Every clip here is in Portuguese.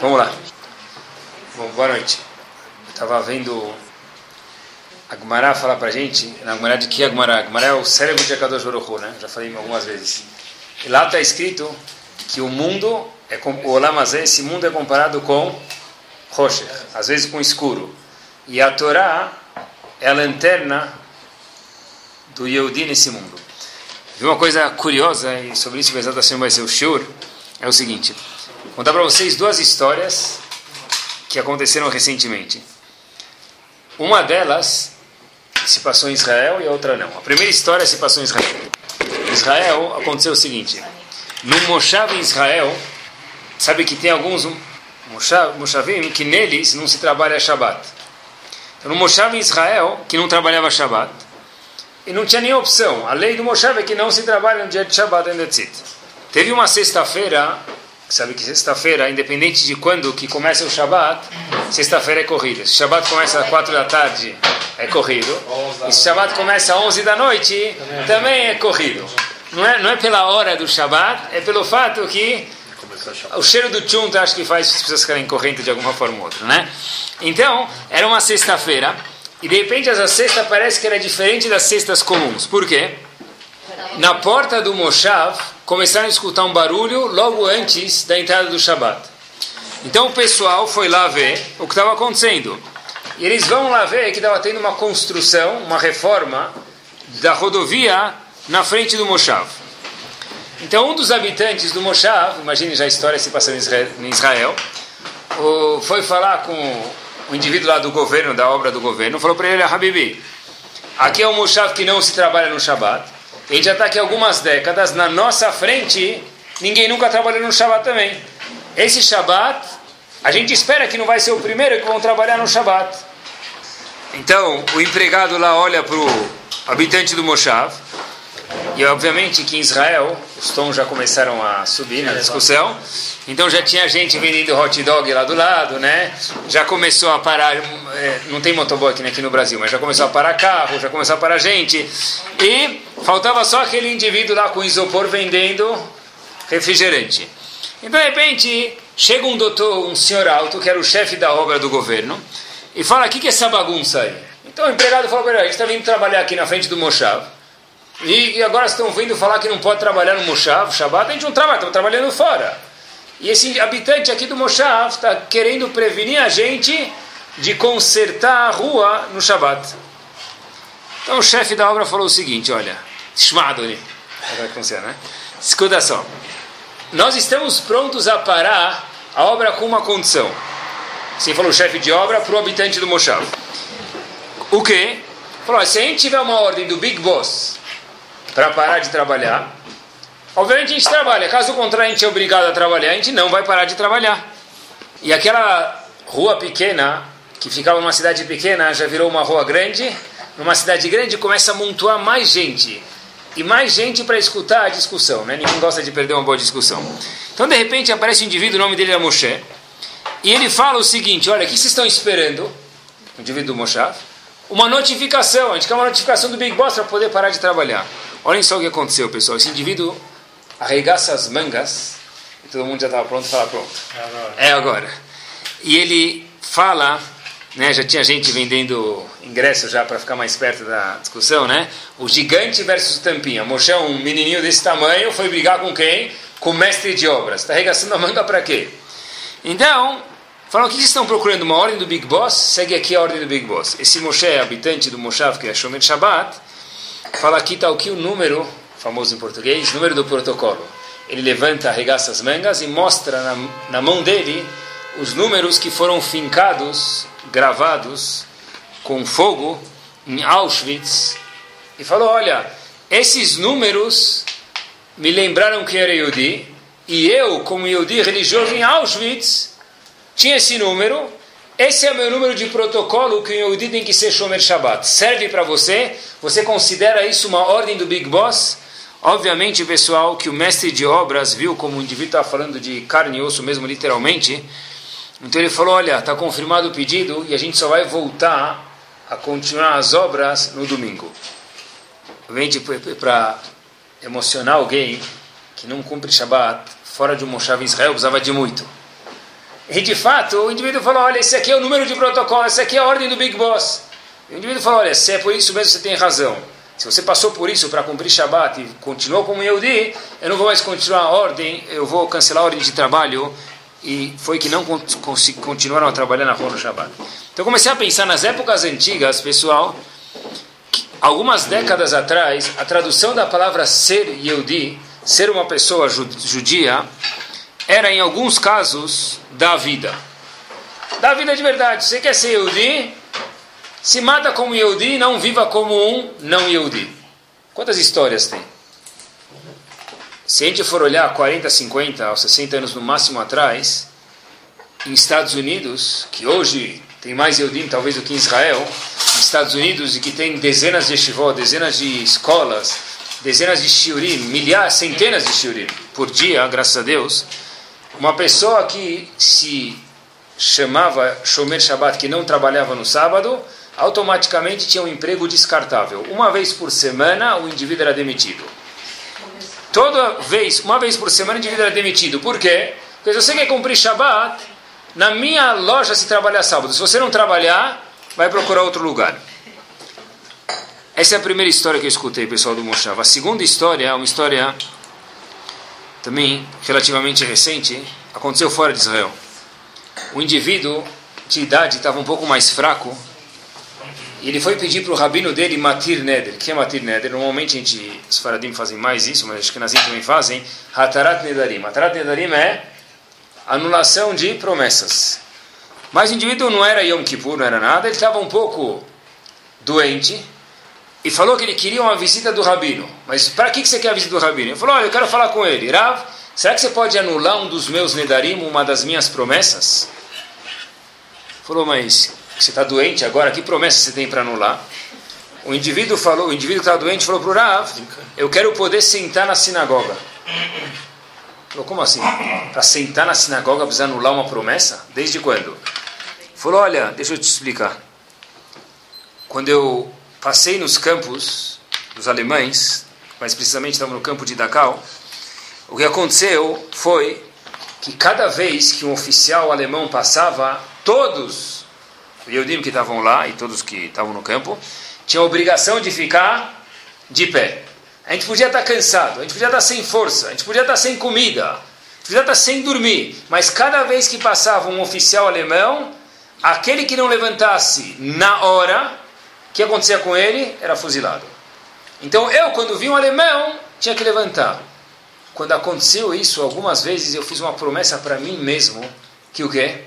Vamos lá. Bom, boa noite. Eu estava vendo a Gumará falar para gente, na Gumará de que a Gumará? A Gumará é o cérebro de Akadosh Baruch né? Já falei algumas vezes. E lá está escrito que o mundo, é o Olamazé, esse mundo é comparado com Rocher, às vezes com escuro. E a Torá é a lanterna do Yehudi nesse mundo. Vi uma coisa curiosa, e sobre isso que Hashem vai ser o Shur, é o seguinte. Contar para vocês duas histórias que aconteceram recentemente. Uma delas se passou em Israel e a outra não. A primeira história se passou em Israel. Em Israel aconteceu o seguinte. No Moshav em Israel, sabe que tem alguns Moshavim que neles não se trabalha Shabbat. Então, no Moshav em Israel, que não trabalhava Shabbat, e não tinha nem opção. A lei do Moshav é que não se trabalha no dia de Shabbat em Detzit. Teve uma sexta-feira, sabe que sexta-feira, independente de quando que começa o Shabbat, sexta-feira é corrida. Se o Shabbat começa às quatro da tarde, é corrido. E se o Shabbat começa às onze da noite, também é corrido. Não é, não é pela hora do Shabbat, é pelo fato que o cheiro do tchum acho que faz as pessoas ficarem correndo de alguma forma ou outra, né? Então, era uma sexta-feira, e de repente essa sexta parece que era diferente das cestas comuns. Por quê? Na porta do Moshav, começaram a escutar um barulho logo antes da entrada do Shabat. Então o pessoal foi lá ver o que estava acontecendo. E eles vão lá ver que estava tendo uma construção, uma reforma da rodovia na frente do Moshav. Então, um dos habitantes do Moshav, imagine já a história se passando em Israel, foi falar com o indivíduo lá do governo, da obra do governo, falou para ele, Habibi, aqui é um Moshav que não se trabalha no Shabat, a gente já está aqui algumas décadas, na nossa frente, ninguém nunca trabalhou no Shabat também. Esse Shabat, a gente espera que não vai ser o primeiro que vão trabalhar no Shabat. Então, o empregado lá olha para o habitante do Moshav, e obviamente que em Israel os tons já começaram a subir na discussão. Então já tinha gente vendendo hot dog lá do lado, né? Já começou a parar, é, não tem motoboy aqui, aqui no Brasil, mas já começou a parar carro, já começou a parar gente. E faltava só aquele indivíduo lá com isopor vendendo refrigerante. Então de repente chega um doutor, um senhor alto, que era o chefe da obra do governo, e fala: o que, que é essa bagunça aí? Então o empregado ele: a gente está vindo trabalhar aqui na frente do Moshav. E, e agora estão vindo falar que não pode trabalhar no Moshav, Shabbat, a gente não trabalha, estamos trabalhando fora. E esse habitante aqui do Moshav está querendo prevenir a gente de consertar a rua no Shabbat. Então o chefe da obra falou o seguinte, olha, Shmadoni, agora funciona, né? Escuta só, nós estamos prontos a parar a obra com uma condição. Assim falou o chefe de obra para o habitante do Moshav. O quê? Falou, se a gente tiver uma ordem do Big Boss para parar de trabalhar. Obviamente a gente trabalha, caso contrário a gente é obrigado a trabalhar, a gente não vai parar de trabalhar. E aquela rua pequena, que ficava numa cidade pequena, já virou uma rua grande. Numa cidade grande começa a montuar mais gente. E mais gente para escutar a discussão. Né? Ninguém gosta de perder uma boa discussão. Então de repente aparece um indivíduo, o nome dele é Moshe. E ele fala o seguinte: Olha, o que vocês estão esperando? O indivíduo do Moshe. Uma notificação. A gente quer uma notificação do Big Boss para poder parar de trabalhar. Olhem só o que aconteceu, pessoal. Esse indivíduo arregaça as mangas e todo mundo já estava pronto para falar pronto. É agora. É agora. E ele fala, né, já tinha gente vendendo ingresso já para ficar mais perto da discussão, né? O gigante versus o tampinha. Moshe, um menininho desse tamanho, foi brigar com quem? Com o mestre de obras. Está arregaçando a manga para quê? Então, falam, o que vocês estão procurando? Uma ordem do Big Boss? Segue aqui a ordem do Big Boss. Esse Moshe, habitante do Moshav, que é Shomer Shabbat, Fala aqui está o que o número, famoso em português, número do protocolo. Ele levanta, arregaça as mangas e mostra na, na mão dele os números que foram fincados, gravados com fogo em Auschwitz. E falou: Olha, esses números me lembraram que era Yudi, e eu, como Yudi religioso em Auschwitz, tinha esse número esse é o meu número de protocolo que o Yehudi tem que ser Shomer Shabbat. Serve para você? Você considera isso uma ordem do Big Boss? Obviamente, pessoal, que o mestre de obras viu como o indivíduo estava falando de carne e osso mesmo, literalmente. Então ele falou, olha, está confirmado o pedido e a gente só vai voltar a continuar as obras no domingo. Obviamente, para emocionar alguém que não cumpre Shabbat, fora de um Moshav em Israel, precisava de muito. E de fato, o indivíduo falou: olha, esse aqui é o número de protocolo, esse aqui é a ordem do Big Boss. E o indivíduo falou: olha, se é por isso mesmo, você tem razão. Se você passou por isso para cumprir Shabat e continuou como Yehudi, eu não vou mais continuar a ordem, eu vou cancelar a ordem de trabalho. E foi que não continuaram a trabalhar na rua no Shabat. Então comecei a pensar nas épocas antigas, pessoal, algumas décadas atrás, a tradução da palavra ser Yehudi, ser uma pessoa judia, era em alguns casos da vida. Da vida de verdade. Você quer ser Yehudi? Se mata como Yehudi, não viva como um não Yehudi. Quantas histórias tem? Se a gente for olhar 40, 50 ou 60 anos no máximo atrás, em Estados Unidos, que hoje tem mais Yehudim talvez do que em Israel, nos Estados Unidos, e que tem dezenas de yeshivot, dezenas de escolas, dezenas de shiurim, milhares, centenas de shiurim por dia, graças a Deus, uma pessoa que se chamava Shomer Shabbat, que não trabalhava no sábado, automaticamente tinha um emprego descartável. Uma vez por semana, o indivíduo era demitido. Toda vez, uma vez por semana, o indivíduo era demitido. Por quê? Porque se você quer cumprir Shabbat, na minha loja se trabalha sábado. Se você não trabalhar, vai procurar outro lugar. Essa é a primeira história que eu escutei, pessoal do Moshav. A segunda história é uma história também relativamente recente, aconteceu fora de Israel. O indivíduo de idade estava um pouco mais fraco e ele foi pedir para o rabino dele Matir Neder. Que é Matir Neder? Normalmente a gente, os faradim fazem mais isso, mas acho que nas também fazem. Hatarat Nedarim. Hatarat Nedarim é anulação de promessas. Mas o indivíduo não era Yom Kippur, não era nada, ele estava um pouco doente e falou que ele queria uma visita do rabino. Mas para que você quer a visita do rabino? Ele falou: Olha, eu quero falar com ele. Rav, será que você pode anular um dos meus Nedarim, uma das minhas promessas? Ele falou, mas você está doente agora, que promessa você tem para anular? O indivíduo falou, o indivíduo que está doente falou para o Rav: Eu quero poder sentar na sinagoga. Falou, como assim? Para sentar na sinagoga precisa anular uma promessa? Desde quando? Falou, olha, deixa eu te explicar. Quando eu passei nos campos dos alemães, mais precisamente estava no campo de Dachau, o que aconteceu foi que cada vez que um oficial alemão passava, todos os Yehudim que estavam lá e todos que estavam no campo tinham a obrigação de ficar de pé. A gente podia estar cansado, a gente podia estar sem força, a gente podia estar sem comida, a gente podia estar sem dormir, mas cada vez que passava um oficial alemão, aquele que não levantasse na hora, que acontecia com ele? Era fuzilado. Então eu, quando vi um alemão, tinha que levantar. Quando aconteceu isso, algumas vezes eu fiz uma promessa para mim mesmo, que o quê?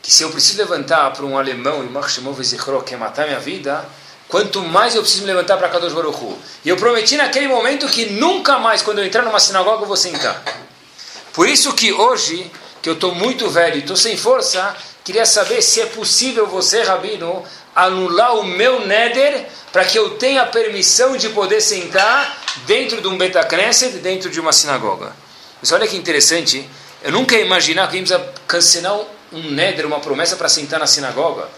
Que se eu preciso levantar para um alemão, e Machshemov quer matar minha vida, quanto mais eu preciso me levantar para Kadosh Baruch. E eu prometi naquele momento que nunca mais, quando eu entrar numa sinagoga, eu vou sentar. Por isso que hoje, que eu estou muito velho e estou sem força, queria saber se é possível você, Rabino, anular o meu neder para que eu tenha permissão de poder sentar dentro de um Betacneset, dentro de uma sinagoga. Mas olha que interessante, eu nunca ia imaginar que íamos cancelar um neder, uma promessa para sentar na sinagoga.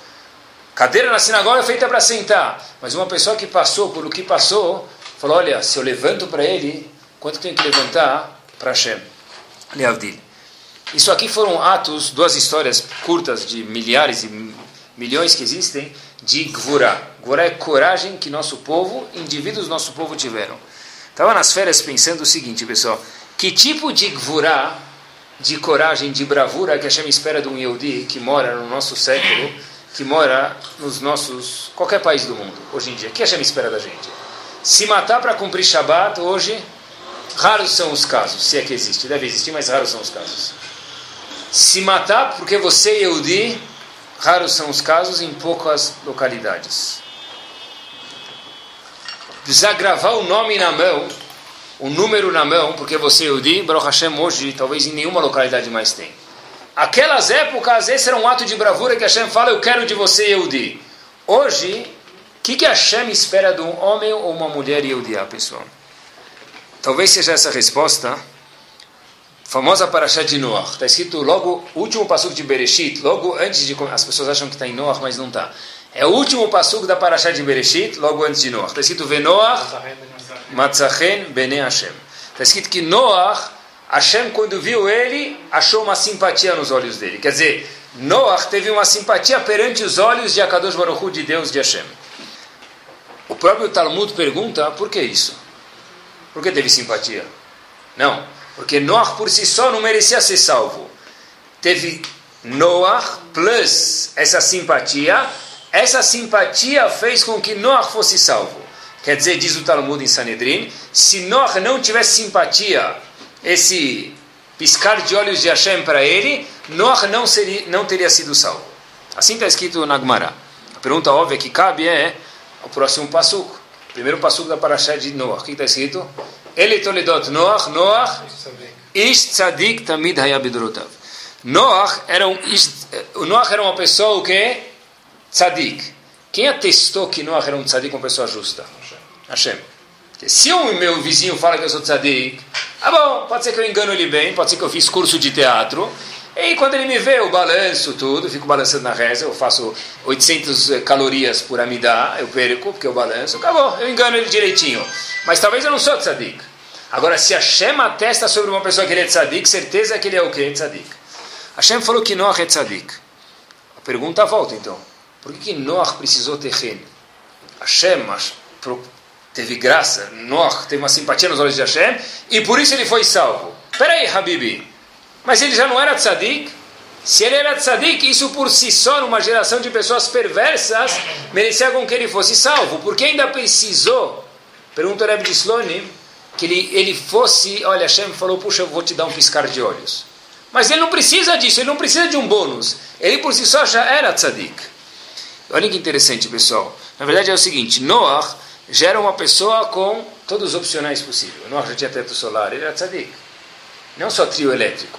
Cadeira na sinagoga é feita para sentar. Mas uma pessoa que passou por o que passou, falou: Olha, se eu levanto para ele, quanto tenho que levantar para Hashem? Leavdil. Isso aqui foram atos, duas histórias curtas de milhares e milhões que existem, de Gvura. Gvura é coragem que nosso povo, indivíduos do nosso povo tiveram. Estava nas férias pensando o seguinte, pessoal: que tipo de Gvura, de coragem, de bravura que Hashem espera de um Yehudi que mora no nosso século? que mora nos nossos qualquer país do mundo hoje em dia. O que a Hashem espera da gente? Se matar para cumprir Shabat hoje, raros são os casos, se é que existe. Deve existir, mas raros são os casos. Se matar porque você Yehudi, raros são os casos em poucas localidades. Precisa gravar o nome na mão, o número na mão, porque você Yehudi, Baruch Hashem hoje talvez em nenhuma localidade mais tem. Aquelas épocas, esse era um ato de bravura que Hashem fala, eu quero de você, Yehudi. Hoje, o que, que Hashem espera de um homem ou uma mulher Yehudiá, pessoal? Talvez seja essa a resposta. Famosa Parashat de Noah. Está escrito logo, último passuco de Bereshit, logo antes de... As pessoas acham que está em Noah, mas não está. É o último passuco da Parashat de Bereshit, logo antes de Noah. Está escrito Venoah Matzachen Bene Hashem. Está escrito que Noah Hashem, quando viu ele, achou uma simpatia nos olhos dele. Quer dizer, Noah teve uma simpatia perante os olhos de Akadosh Baruch Hu, de Deus, de Hashem. O próprio Talmud pergunta, por que isso? Por que teve simpatia? Não, porque Noah por si só não merecia ser salvo. Teve Noah plus essa simpatia, essa simpatia fez com que Noah fosse salvo. Quer dizer, diz o Talmud em Sanedrin, se Noah não tivesse simpatia, esse piscar de olhos de Hashem para ele, Noah não, seria, não teria sido salvo. Assim está escrito na Gemara. A pergunta óbvia que cabe é o próximo passuco. Primeiro passuco da Parashá de Noah. O que está escrito? Ele toledot Noah, Noah, ish tzadik tamid hayabidrotav. Noah era um, Noah era uma pessoa o que? Tzadik. Quem atestou que Noah era um tzadik, uma pessoa justa? Hashem. Se o meu vizinho fala que eu sou tzadik, ah bom, pode ser que eu engano ele bem, pode ser que eu fiz curso de teatro, e quando ele me vê, eu balanço tudo, fico balançando na reza, eu faço 800 eh, calorias por amidá, eu perco, porque eu balanço, acabou, eu engano ele direitinho. Mas talvez eu não sou tzadik. Agora, se Hashem atesta sobre uma pessoa que ele é tzadik, certeza que ele é o que? Tzadik. Hashem falou que Noah é tzadik. A pergunta volta então. Por que, que Noah precisou ter ren? Hashem teve graça, Noah teve uma simpatia nos olhos de Hashem, e por isso ele foi salvo. Peraí, Habibi, mas ele já não era tzadik? Se ele era tzadik, isso por si só, numa geração de pessoas perversas, merecia com que ele fosse salvo. Porque ainda precisou, pergunta o Rebbe de Slonim, que ele, ele fosse, olha, Hashem falou, puxa, eu vou te dar um piscar de olhos. Mas ele não precisa disso, ele não precisa de um bônus. Ele por si só já era tzadik. Olha que interessante, pessoal. Na verdade é o seguinte, Noah já era uma pessoa com todos os opcionais possíveis. Noah já tinha teto solar, ele era tzadik. Não só trio elétrico.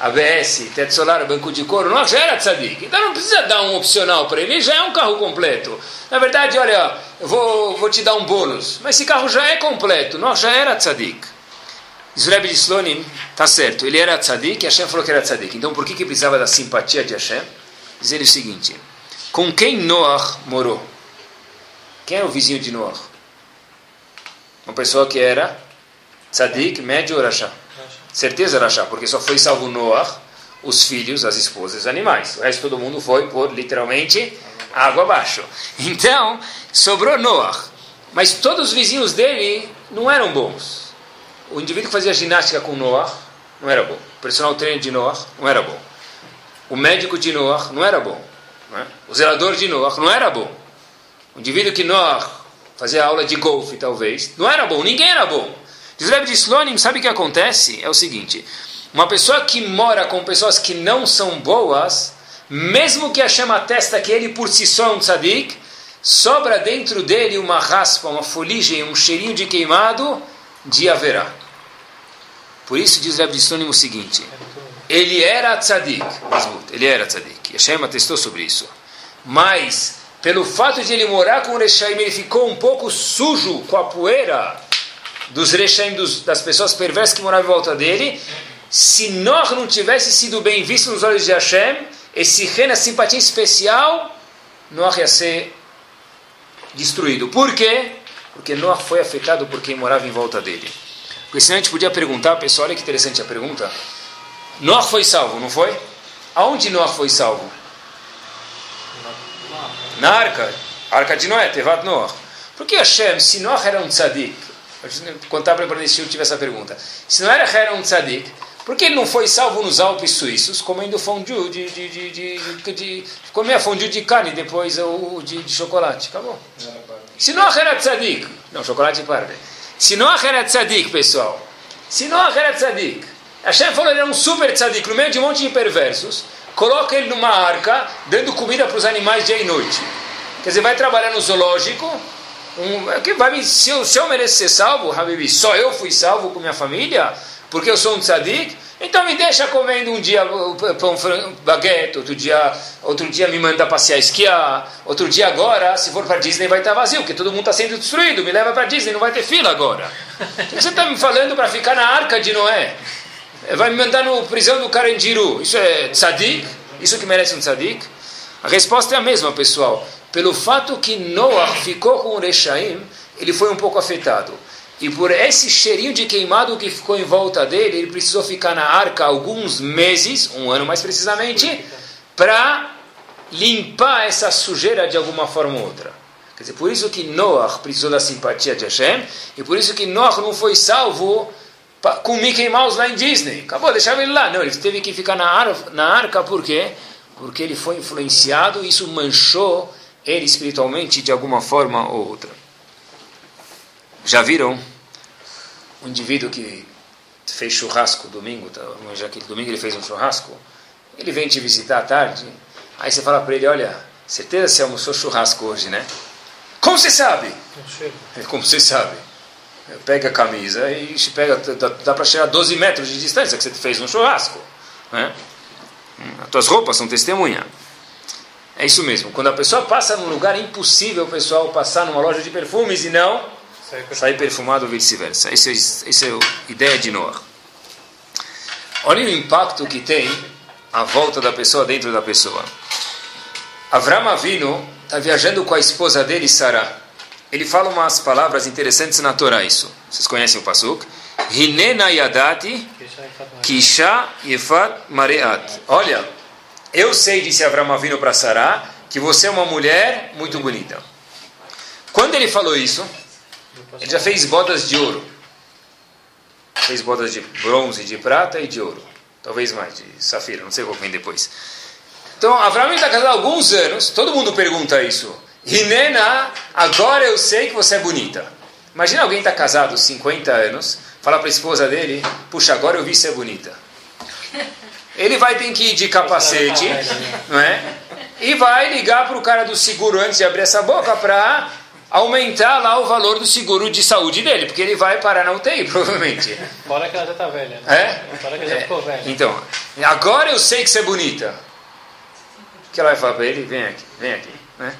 ABS, teto solar, banco de couro, não já era tzadik. Então não precisa dar um opcional para ele, já é um carro completo. Na verdade, olha, eu vou, vou te dar um bônus, mas esse carro já é completo, não já era tzadik. Zreb de Slonim, tá certo, ele era tzadik e Hashem falou que era tzadik. Então por que, que precisava da simpatia de Hashem? Diz ele o seguinte, com quem Noah morou? Quem era o vizinho de Noah? Uma pessoa que era tzadik, médio ou rachá? Certeza rachá, porque só foi salvo Noah, os filhos, as esposas, os animais. O resto todo mundo foi por literalmente água abaixo. Então, sobrou Noah. Mas todos os vizinhos dele não eram bons. O indivíduo que fazia ginástica com Noah não era bom. O personal trainer de Noah não era bom. O médico de Noah não era bom. É? O zelador de Noah não era bom. O indivíduo que Noah fazia aula de golfe, talvez, não era bom. Ninguém era bom. Diz o de Slonim, sabe o que acontece? É o seguinte: uma pessoa que mora com pessoas que não são boas, mesmo que a chama testa que ele por si só é um tzadik, sobra dentro dele uma raspa, uma fuligem, um cheirinho de queimado de haverá. Por isso diz Rebbe de Slonim o seguinte: ele era tzadik, ele era tzadik. Hashem atestou sobre isso. Mas, pelo fato de ele morar com o Reshaim, ele ficou um pouco sujo com a poeira dos Reshaim, dos, das pessoas perversas que moravam em volta dele, se nós não tivesse sido bem visto nos olhos de Hashem, esse reino, essa simpatia especial, Noah ia ser destruído. Por quê? Porque Noah foi afetado por quem morava em volta dele. Porque senão a gente podia perguntar, pessoal, olha que interessante a pergunta. Noah foi salvo, não foi? Aonde Noah foi salvo? Na arca. Arca de Noé, Tevat Noah. Por que Hashem, se Noah era um tzadik, quando estava preparando esse tive essa pergunta. Se não era Heron Tzadik, por que ele não foi salvo nos Alpes suíços comendo fondue de, de, de, de, de comer fondue de carne depois o de, de chocolate? Acabou. Se não era Tzadik, não, chocolate parve. Se não era Tzadik, pessoal, se não era Tzadik, Hashem falou ele é um super Tzadik no meio de um monte de perversos, coloca ele numa arca, dando comida para os animais dia e noite. Quer dizer, vai trabalhar no zoológico, um, é que vai me, se, eu, se eu mereço ser salvo, Habibi, só eu fui salvo com minha família, porque eu sou um tzadik, então me deixa comendo um dia pão baguete, outro dia, outro dia me manda passear esquiar, outro dia agora, se for para Disney vai estar vazio, porque todo mundo está sendo destruído, me leva para Disney, não vai ter fila agora. Você está me falando para ficar na arca de Noé? Vai me mandar no prisão do Carandiru, isso é tzadik? Isso que merece um tzadik? A resposta é a mesma, pessoal pelo fato que Noah ficou com o Rechaim, ele foi um pouco afetado. E por esse cheirinho de queimado que ficou em volta dele, ele precisou ficar na arca alguns meses, um ano mais precisamente, para limpar essa sujeira de alguma forma ou outra. Quer dizer, por isso que Noah precisou da simpatia de Hashem, e por isso que Noah não foi salvo com Mickey Mouse lá em Disney. Acabou, deixava ele lá. Não, ele teve que ficar na, na arca, por quê? Porque ele foi influenciado e isso manchou ele espiritualmente de alguma forma ou outra. Já viram um indivíduo que fez churrasco domingo, tá? já que domingo ele fez um churrasco, ele vem te visitar à tarde, aí você fala para ele, olha, certeza você almoçou churrasco hoje, né? Como você sabe? Como você sabe? Pega a camisa e pega, dá, dá para chegar a 12 metros de distância que você fez um churrasco. Né? As tuas roupas são testemunha. É isso mesmo. Quando a pessoa passa num lugar é impossível o pessoal passar numa loja de perfumes e não sair perfumado ou vice-versa. Essa é, essa é a ideia de Noah. Olha o impacto que tem a volta da pessoa dentro da pessoa. Avram Avinu está viajando com a esposa dele, Sara. Ele fala umas palavras interessantes na Torá, isso. Vocês conhecem o Pasuk? Hinena yadati kisha yefat mareat. Olha, eu sei, disse Avram Avinu para Sara, que você é uma mulher muito bonita. Quando ele falou isso, ele já fez bodas de ouro. Fez bodas de bronze, de prata e de ouro. Talvez mais, de safira, não sei qual vem depois. Então, Abraão está casado há alguns anos, todo mundo pergunta isso. Rinena, agora eu sei que você é bonita. Imagina alguém está casado 50 anos, fala para a esposa dele, puxa, agora eu vi ser bonita. Ele vai ter que ir de capacete, não é? E vai ligar para o cara do seguro antes de abrir essa boca para aumentar lá o valor do seguro de saúde dele, porque ele vai parar na UTI, provavelmente. Fora que ela já está velha. Né? É? Fora que ela já ficou velha. Então, agora eu sei que você é bonita que ela vai falar para ele? Vem aqui, vem aqui. Né?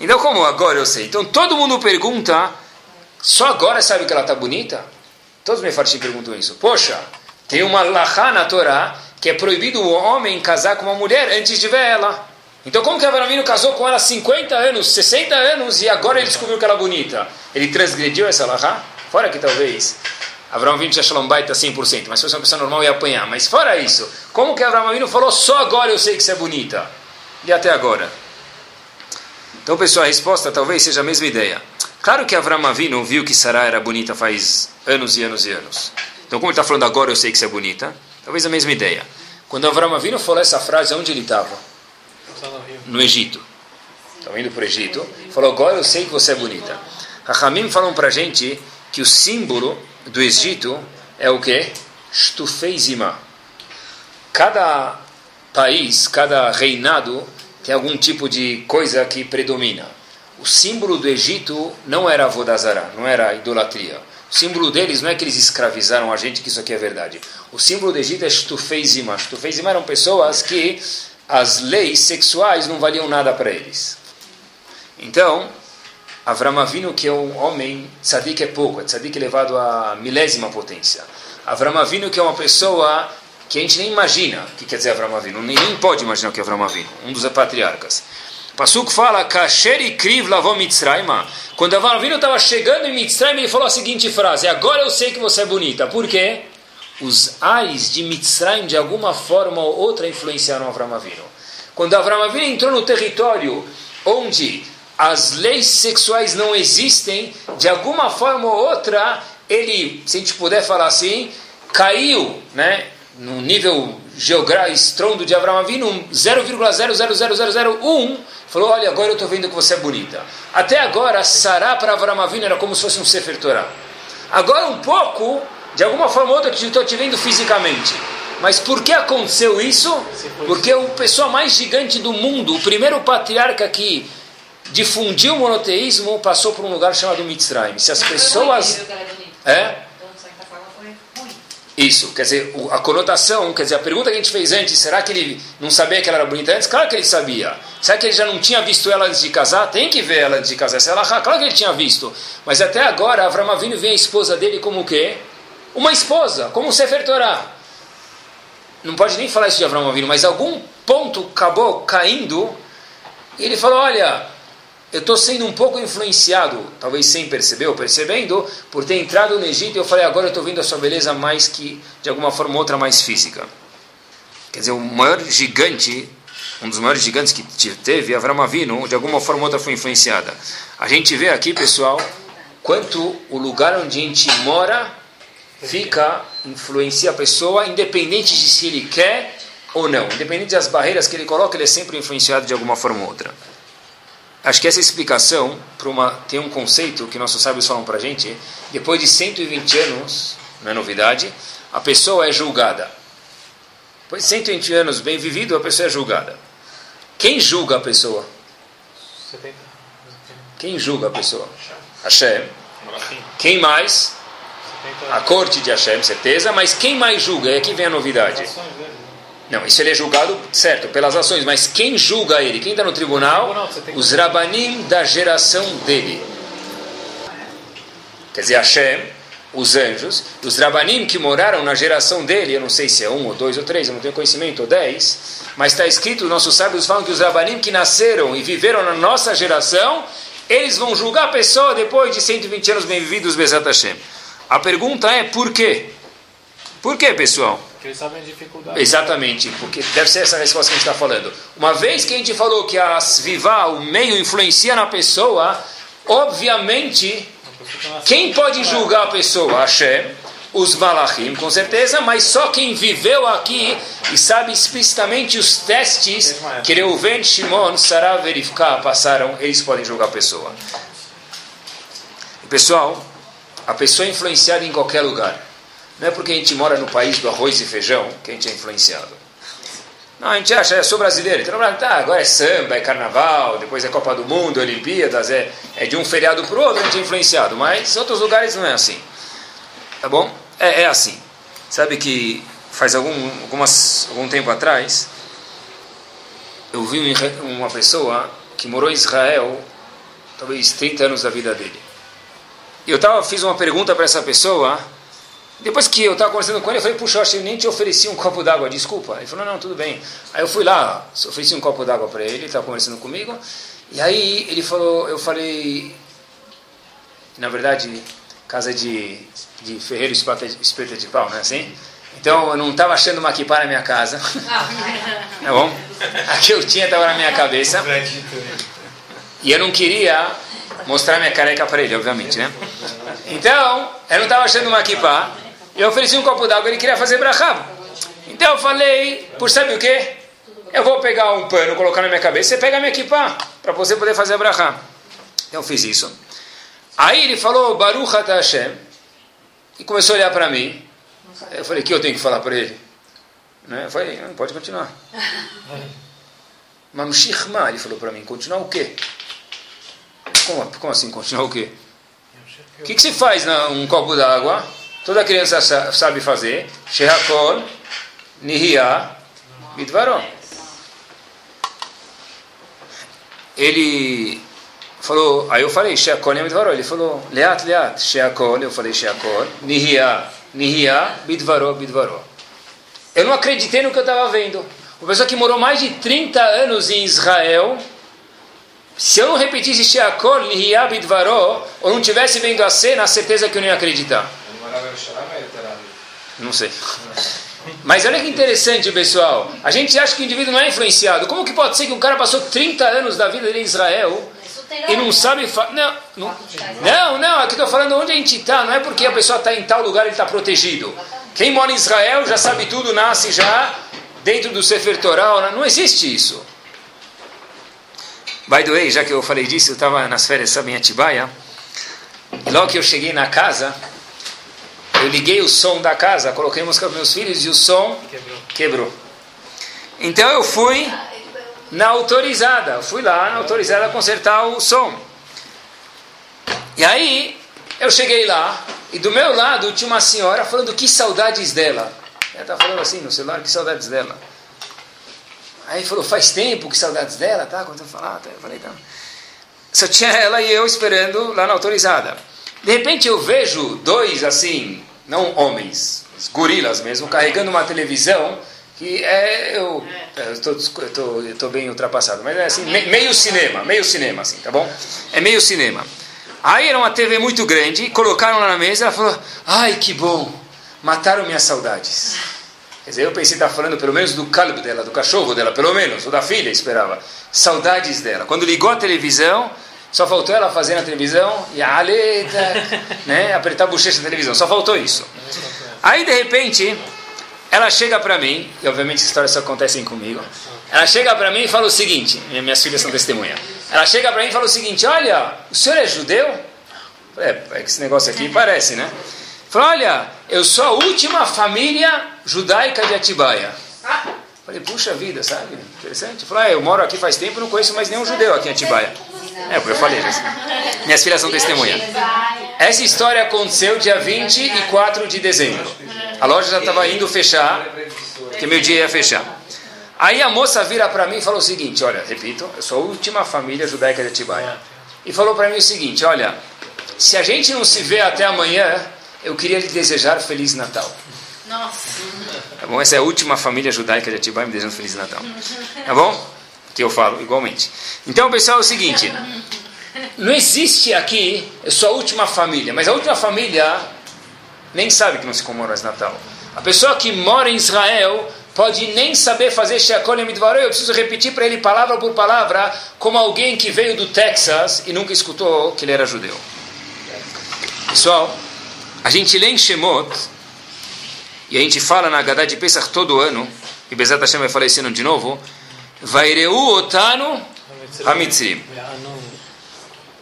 Então, como agora eu sei? Então, todo mundo pergunta, só agora sabe que ela está bonita? Todos me fartim perguntam isso. Poxa, tem uma lahá na Torá que é proibido o homem casar com uma mulher antes de ver ela. Então, como que Abraão casou com ela 50 anos, 60 anos e agora ele descobriu que ela é bonita? Ele transgrediu essa lahá? Fora que talvez Abraão Avinu tinha Shalom Baita 100%, mas se fosse uma pessoa normal ia apanhar. Mas fora isso, como que Abraão Avinu falou, só agora eu sei que você é bonita? e até agora? Então, pessoal, a resposta talvez seja a mesma ideia. Claro que Avram Avinu viu que Sarah era bonita faz anos e anos e anos. Então, como ele está falando agora, eu sei que você é bonita. Talvez a mesma ideia. Quando Avram Avinu falou essa frase, onde ele estava? No Egito. Estava indo para o Egito. Falou, agora eu sei que você é bonita. Rahamim falam para a gente que o símbolo do Egito é o quê? Stufeizima. Cada país, cada reinado tem algum tipo de coisa que predomina. O símbolo do Egito não era Vodazara, não era idolatria. O símbolo deles não é que eles escravizaram a gente, que isso aqui é verdade. O símbolo do Egito é Shtufeizima. Shtufeizima eram pessoas que as leis sexuais não valiam nada para eles. Então, Avram Avinu, que é um homem, tzadik é pouco, é tzadik elevado à milésima potência. Avram Avinu, que é uma pessoa que a gente nem imagina o que quer dizer Avram Avinu, nem, nem pode imaginar o que é Avram Avinu, um dos patriarcas. Pasuk fala, Kasher Kriv lavou Mitzrayma. Quando Avram Avinu estava chegando em Mitzrayim, ele falou a seguinte frase, agora eu sei que você é bonita. Por quê? Os ais de Mitzrayim, de alguma forma ou outra, influenciaram Avram Avinu. Quando Avram Avinu entrou no território onde as leis sexuais não existem, de alguma forma ou outra, ele, se a gente puder falar assim, caiu, né? no nível geográfico, estrondo de Abraão Avinu, 0,00001, falou, olha, agora eu estou vendo que você é bonita. Até agora, Sará para Abraão Avinu era como se fosse um Sefer Torah. Agora um pouco, de alguma forma ou outra, estou te vendo fisicamente. Mas por que aconteceu isso? Porque o pessoa mais gigante do mundo, o primeiro patriarca que difundiu o monoteísmo, passou por um lugar chamado Mitzrayim. Se as pessoas... É? Isso, quer dizer, a conotação, quer dizer, a pergunta que a gente fez antes, será que ele não sabia que ela era bonita antes? Claro que ele sabia. Será que ele já não tinha visto ela antes de casar? Tem que ver ela antes de casar. Se ela, claro que ele tinha visto. Mas até agora, Avram Avinu vê a esposa dele como o quê? Uma esposa, como um Sefer Torah. Não pode nem falar isso de Avram Avinu, mas algum ponto acabou caindo e ele falou, olha, eu estou sendo um pouco influenciado, talvez sem perceber ou percebendo, por ter entrado no Egito e eu falei, agora eu estou vendo a sua beleza mais que, de alguma forma ou outra, mais física. Quer dizer, o maior gigante, um dos maiores gigantes que teve, Avram Avinu, de alguma forma ou outra foi influenciada. A gente vê aqui, pessoal, quanto o lugar onde a gente mora fica, influencia a pessoa, independente de se ele quer ou não. Independente das barreiras que ele coloca, ele é sempre influenciado de alguma forma ou outra. Acho que essa explicação para uma tem um conceito que nossos sábios falam para a gente. Depois de 120 anos, não é novidade, a pessoa é julgada. Depois de 120 anos bem vivido, a pessoa é julgada. Quem julga a pessoa? Quem julga a pessoa? Hashem. Quem mais? A corte de Hashem, certeza. Mas quem mais julga? E aqui vem a novidade. Não, isso ele é julgado, certo, pelas ações, mas quem julga ele? Quem está no tribunal? Os rabanim da geração dele. Quer dizer, Hashem, os anjos, os rabanim que moraram na geração dele, eu não sei se é um ou dois ou três, eu não tenho conhecimento, ou dez, mas está escrito, nossos sábios falam que os rabanim que nasceram e viveram na nossa geração, eles vão julgar a pessoa depois de 120 anos bem vividos, Bezat Hashem. A pergunta é por quê? Por quê, pessoal? Porque eles sabem a dificuldade. Exatamente, porque deve ser essa a resposta que a gente está falando. Uma vez que a gente falou que a vivá, o meio, influencia na pessoa, obviamente, quem pode julgar a pessoa? Hashem, os malachim, com certeza, mas só quem viveu aqui e sabe explicitamente os testes que Reuven, Shimon, Sarah verificar, passaram, eles podem julgar a pessoa. Pessoal, a pessoa é influenciada em qualquer lugar. Não é porque a gente mora no país do arroz e feijão que a gente é influenciado. Não, a gente acha, eu sou brasileiro, então tá, agora é samba, é carnaval, depois é Copa do Mundo, Olimpíadas, é, é de um feriado para o outro a gente é influenciado, mas em outros lugares não é assim. Tá bom? É, é assim. Sabe que faz algum, algumas, algum tempo atrás, eu vi uma pessoa que morou em Israel, talvez 30 anos da vida dele. E eu tava, fiz uma pergunta para essa pessoa depois que eu estava conversando com ele, eu falei, puxa, eu acho que nem te ofereci um copo d'água, desculpa. Ele falou, não, tudo bem. Aí eu fui lá, ofereci um copo d'água para ele, ele estava conversando comigo. E aí ele falou, eu falei, na verdade, casa de, de ferreiro espeta de pau, não é assim? Então eu não estava achando uma kippah na minha casa. tá bom? A que eu tinha estava na minha cabeça. E eu não queria mostrar minha careca para ele, obviamente, né? Então, eu não estava achando uma kippah. Eu ofereci um copo d'água, ele queria fazer brachá. Então eu falei, por sabe o quê? Eu vou pegar um pano, colocar na minha cabeça, você pega minha kippah, para você poder fazer brachá. Então eu fiz isso. Aí ele falou, Baruch Hashem, e começou a olhar para mim. Eu falei, o que eu tenho que falar para ele? Né? Eu falei, não, pode continuar. Mamshich Ma, ele falou para mim, continuar o quê? Como, como assim, continuar o quê? O que, que se faz num copo d'água? Toda criança sabe fazer. Shehakol, Nihia, Midvaró. Ele falou, aí eu falei, Shehakol, Midvaró. Ele falou, Leat, Leat, Shehakol, eu falei Shehakol, Nihia, Nihia, Midvaró, Midvaró. Eu não acreditei no que eu estava vendo. Uma pessoa que morou mais de 30 anos em Israel, se eu não repetisse Sheakol, Nihia, Bidvaró, ou não tivesse vendo a cena, a certeza que eu não ia acreditar. Não sei. Mas olha que interessante, pessoal. A gente acha que o indivíduo não é influenciado. Como que pode ser que um cara passou 30 anos da vida dele em Israel e não sabe... Não, não, não, não, aqui estou falando onde a gente está. Não é porque a pessoa está em tal lugar e está protegido. Quem mora em Israel já sabe tudo, nasce já dentro do Sefer Torah. Não existe isso. By the way, já que eu falei disso, eu estava nas férias, sabe, em Atibaia. E logo que eu cheguei na casa, eu liguei o som da casa, coloquei música para meus filhos e o som quebrou. quebrou. Então eu fui na autorizada, fui lá na autorizada consertar o som. E aí eu cheguei lá e do meu lado tinha uma senhora falando que saudades dela. Ela estava falando assim no celular, que saudades dela. Aí falou, faz tempo, que saudades dela, tá? Quando eu falar, tá? eu falei, tá. Só tinha ela e eu esperando lá na autorizada. De repente eu vejo dois assim, não homens, gorilas mesmo, carregando uma televisão que é, eu Eu estou bem ultrapassado, mas é assim, me, meio cinema, meio cinema, assim, tá bom? É meio cinema. Aí era uma TV muito grande, colocaram lá na mesa, ela falou, ai que bom, mataram minhas saudades. Quer dizer, eu pensei que estava falando pelo menos do calvo dela, do cachorro dela, pelo menos, ou da filha, esperava. Saudades dela. Quando ligou a televisão, só faltou ela fazer na televisão e a aleta, né, apertar a bochecha na televisão. Só faltou isso. Aí, de repente, ela chega para mim, e obviamente histórias só acontecem comigo. Ela chega para mim e fala o seguinte: minhas filhas são testemunhas. Ela chega para mim e fala o seguinte: Olha, o senhor é judeu? É, é que esse negócio aqui parece, né? Fala, olha, eu sou a última família judaica de Atibaia. Falei, puxa vida, sabe? Interessante. Falei, ah, eu moro aqui faz tempo não conheço mais nenhum judeu aqui em Atibaia. É, porque eu falei, né? minhas filhas são testemunhas. Essa história aconteceu dia 24 de dezembro. A loja já estava indo fechar, que meu dia ia fechar. Aí a moça vira para mim e falou o seguinte, olha, repito, eu sou a última família judaica de Atibaia. E falou para mim o seguinte, olha, se a gente não se vê até amanhã, eu queria lhe desejar Feliz Natal. Nossa. Tá bom? Essa é a última família judaica de Atibaia me desejando Feliz Natal. Tá bom? Que eu falo igualmente. Então, pessoal, é o seguinte. Não existe aqui, eu sou a última família, mas a última família nem sabe que não se comemora mais Natal. A pessoa que mora em Israel pode nem saber fazer Sheakol Midvaroi. Eu preciso repetir para ele palavra por palavra, como alguém que veio do Texas e nunca escutou que ele era judeu. Pessoal, a gente lê em Shemot, e a gente fala na Haggadah de Pesach todo ano, e Bezat Hashem vai falar esse ano de novo, Vaireu Otanu Hamitzrim.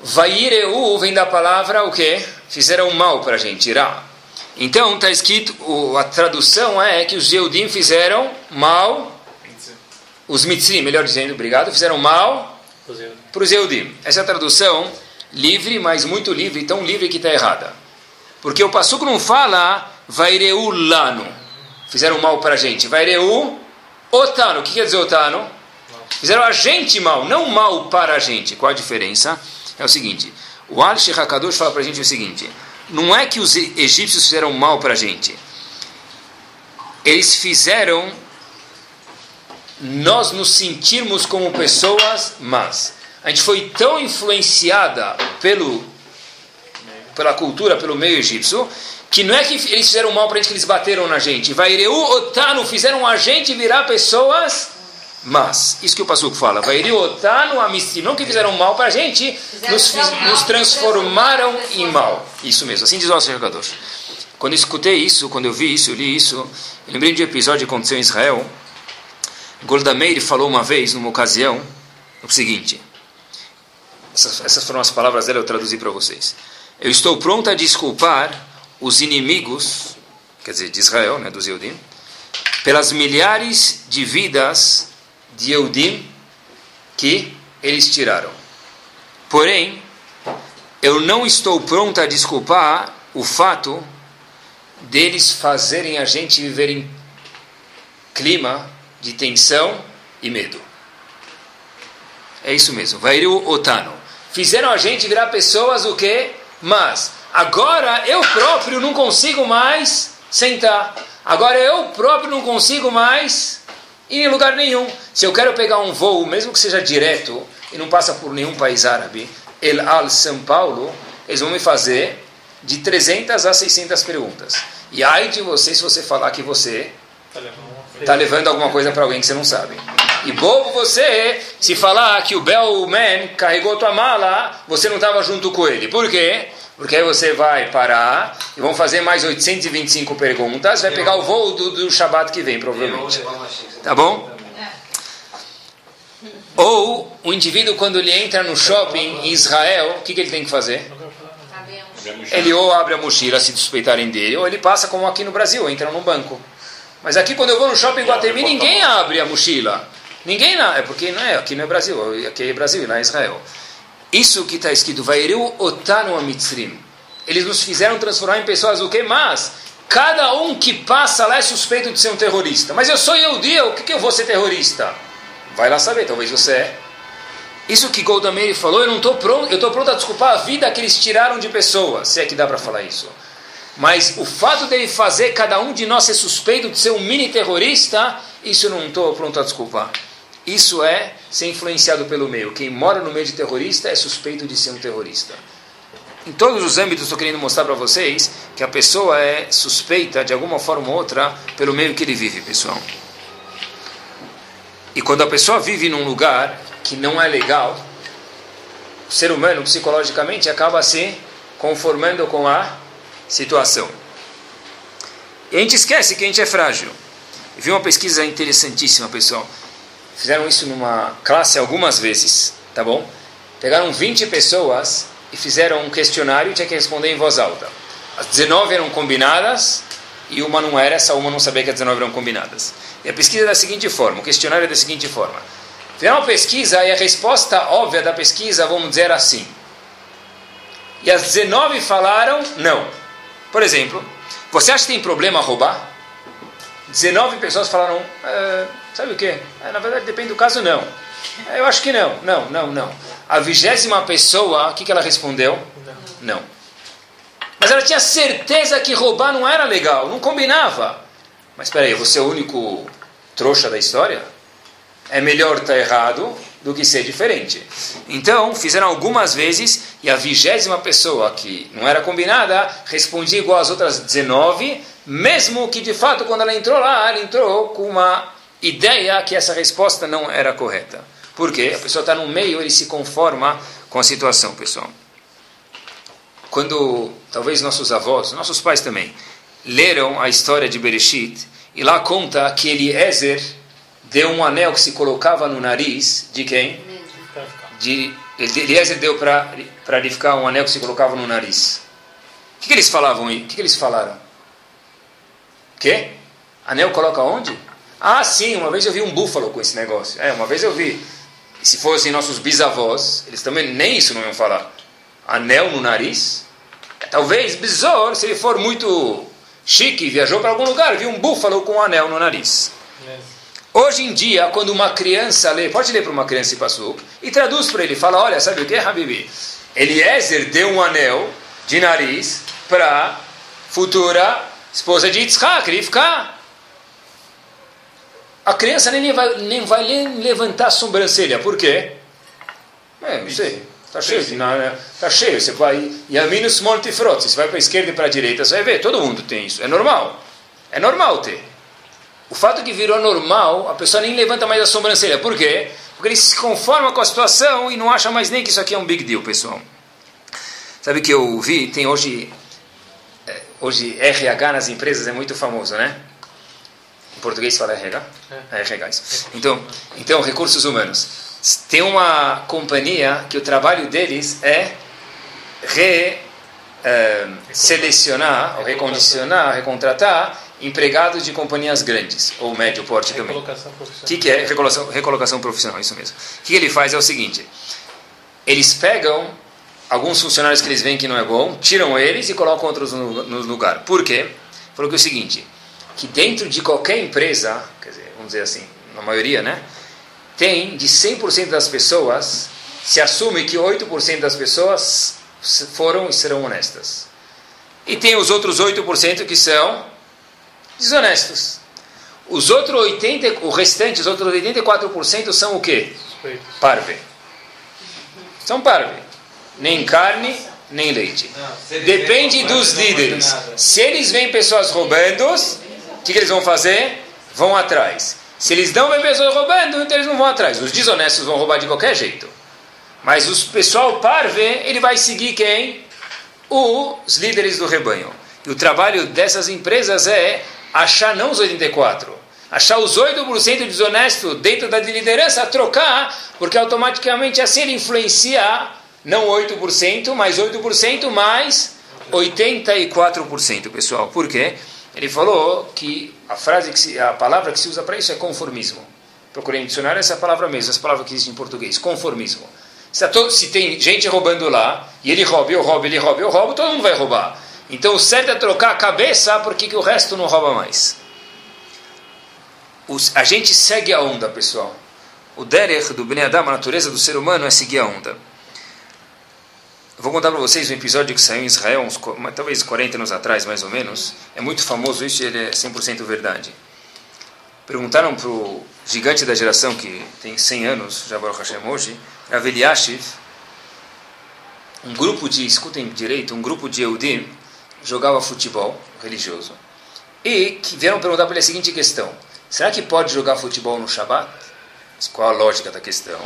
Vaireu vem da palavra o que? Fizeram mal para a gente, irá. Então está escrito, a tradução é que os Yehudim fizeram mal, os Mitzrim, melhor dizendo, obrigado, fizeram mal para os Yehudim. Essa é a tradução livre, mas muito livre, tão livre que está errada. Porque o Passuco não fala Vaireu Lano, fizeram mal para a gente. Vaireu Otano, o que quer dizer Otano? Fizeram a gente mal, não mal para a gente. Qual a diferença? É o seguinte, o Al-Sheikh HaKadosh fala para a gente o seguinte não é que os egípcios fizeram mal para a gente. Eles fizeram nós nos sentirmos como pessoas mas A gente foi tão influenciada pelo, pela cultura, pelo meio egípcio, que não é que eles fizeram mal para a gente, que eles bateram na gente. Vaireu Otano fizeram a gente virar pessoas mas, isso que o Passuco fala, Vairi Otano Amistim, não que fizeram mal para a gente, nos, nos, transformaram em mal. Isso mesmo, assim diz o nosso jogador. Quando eu escutei isso, quando eu vi isso, eu li isso, eu lembrei de um episódio que aconteceu em Israel. Golda Meir falou uma vez, numa ocasião, o seguinte: essas, essas foram as palavras dela, eu traduzi para vocês. Eu estou pronto a desculpar os inimigos, quer dizer, de Israel, né, dos Eudim, pelas milhares de vidas de Eudim que eles tiraram. Porém, eu não estou pronto a desculpar o fato deles fazerem a gente viver em clima de tensão e medo. É isso mesmo. Vairu Otano. Fizeram a gente virar pessoas o quê? Mas agora eu próprio não consigo mais sentar. Agora eu próprio não consigo mais e em lugar nenhum. Se eu quero pegar um voo, mesmo que seja direto, e não passa por nenhum país árabe, El Al São Paulo, eles vão me fazer de 300 a 600 perguntas. E ai de você se você falar que você está levando alguma coisa para alguém que você não sabe. E bobo você se falar que o bellman carregou tua mala, você não estava junto com ele. Por quê? Porque aí você vai parar e vão fazer mais 825 perguntas, vai pegar o voo do, do Shabat que vem, provavelmente. Tá bom? Ou o indivíduo, quando ele entra no shopping em Israel, o que, que ele tem que fazer? Ele ou abre a mochila se suspeitarem dele, ou ele passa como aqui no Brasil, entra no banco. Mas aqui, quando eu vou no shopping em Guatemi, ninguém abre a mochila. Ninguém não. É porque não é, aqui não é Brasil, aqui é Brasil, lá é Israel. Isso que está escrito, Vaireu otanu amitzrim. Eles nos fizeram transformar em pessoas o que? Mas cada um que passa lá é suspeito de ser um terrorista. Mas eu sou Yehudi, o que, que eu vou ser terrorista? Vai lá saber, talvez você é. Isso que Golda Meir falou, eu não estou pronto, eu estou pronto a desculpar a vida que eles tiraram de pessoas, se é que dá para falar isso. Mas o fato dele fazer cada um de nós ser suspeito de ser um mini terrorista, Isso eu não estou pronto a desculpar. Isso é ser influenciado pelo meio. Quem mora no meio de terrorista é suspeito de ser um terrorista. Em todos os âmbitos, estou querendo mostrar para vocês que a pessoa é suspeita, de alguma forma ou outra, pelo meio que ele vive, pessoal. E quando a pessoa vive num lugar que não é legal, o ser humano, psicologicamente, acaba se conformando com a situação. E a gente esquece que a gente é frágil. Eu vi uma pesquisa interessantíssima, pessoal. Fizeram isso numa classe algumas vezes, tá bom? Pegaram 20 pessoas e fizeram um questionário e tinha que responder em voz alta. As 19 eram combinadas e uma não era, essa uma não sabia que as 19 eram combinadas. E a pesquisa é da seguinte forma, o questionário é da seguinte forma. Fizeram uma pesquisa e a resposta óbvia da pesquisa, vamos dizer assim. E as 19 falaram não. Por exemplo, você acha que tem problema roubar? 19 pessoas falaram, é, sabe o que? É, na verdade, depende do caso, não. Eu acho que não, não, não, não. A vigésima pessoa, o que, que ela respondeu? Não. não. Mas ela tinha certeza que roubar não era legal, não combinava. Mas espera aí, você é o único trouxa da história? É melhor estar tá errado do que ser diferente. Então, fizeram algumas vezes e a vigésima pessoa que não era combinada respondia igual às outras 19, mesmo que de fato quando ela entrou lá, ela entrou com uma ideia que essa resposta não era correta. Por quê? A pessoa está no meio, ele se conforma com a situação, pessoal. Quando talvez nossos avós, nossos pais também, leram a história de Bereshit, e lá conta que Eliezer deu um anel que se colocava no nariz de quem? De, Eliezer deu para ficar um anel que se colocava no nariz. O que, que eles falavam aí? O que, que eles falaram? Que? Anel coloca onde? Ah, sim, uma vez eu vi um búfalo com esse negócio. É, uma vez eu vi. E se fossem nossos bisavós, eles também nem isso não iam falar. Anel no nariz? Talvez besouro, se ele for muito chique, viajou para algum lugar, viu um búfalo com um anel no nariz. Hoje em dia, quando uma criança lê, pode ler para uma criança e passou, e traduz para ele, fala, olha, sabe o que, Habibi? Eliezer deu um anel de nariz para futura esposa de Yitzhak, Rivka. A criança nem vai, nem vai levantar a sobrancelha, por quê? É, não sei. Está cheio, está cheio. Você vai. E a minus multifrot. Você vai para a esquerda e para a direita, você vai ver. Todo mundo tem isso. É normal. É normal ter. O fato que virou normal, a pessoa nem levanta mais a sobrancelha. Por quê? Porque ele se conforma com a situação e não acha mais nem que isso aqui é um big deal, pessoal. Sabe que eu vi, tem hoje, é, hoje RH nas empresas é muito famoso, né? Em português fala RH? É. RH, isso. Então, então, recursos humanos. Tem uma companhia que o trabalho deles é re, é, selecionar, recondicionar, recontratar empregados de companhias grandes, ou médio porte também. O que, que é recolocação, recolocação profissional? Isso mesmo. O que ele faz é o seguinte: eles pegam alguns funcionários que eles veem que não é bom, tiram eles e colocam outros no, no lugar. Por quê? Falou que é o seguinte: que dentro de qualquer empresa, quer dizer, vamos dizer assim, na maioria, né? Tem de 100% das pessoas, se assume que 8% das pessoas foram e serão honestas. E tem os outros 8% que são desonestos. Os outros 80, o restante, os outros 84% são o quê? Parve. São parve. Nem carne, nem leite. Não, Depende dos líderes. Se eles veem pessoas roubando, que, que, eles vão fazer? Vão atrás. Se eles não veem pessoas roubando, então eles não vão atrás. Os desonestos vão roubar de qualquer jeito. Mas o pessoal parve, ele vai seguir quem? Os líderes do rebanho. E o trabalho dessas empresas é achar não os 84, achar os 8% desonesto dentro da liderança, trocar, porque automaticamente assim ele influencia não 8%, mas 8% mais 84%, pessoal. Por quê? Ele falou que a frase que se, a palavra que se usa para isso é conformismo. Procurei em dicionário essa palavra mesmo, essa palavra que existe em português, conformismo. Se, todo, se tem gente roubando lá, e ele rouba, eu roubo, ele rouba, eu roubo, todo mundo vai roubar. Então o certo é trocar a cabeça porque que o resto não rouba mais. Os, a gente segue a onda, pessoal. O derech do Bnei Adam, a natureza do ser humano é seguir a onda. Vou contar para vocês um episódio que saiu em Israel, uns, talvez 40 anos atrás, mais ou menos. É muito famoso isso e ele é 100% verdade. perguntaram para o gigante da geração que tem 100 anos, Baruch Hashem hoje, Rav um grupo de, escutem direito, um grupo de Eudim jogava futebol religioso e vieram perguntar para ele a seguinte questão: será que pode jogar futebol no Shabat? Qual a lógica da questão?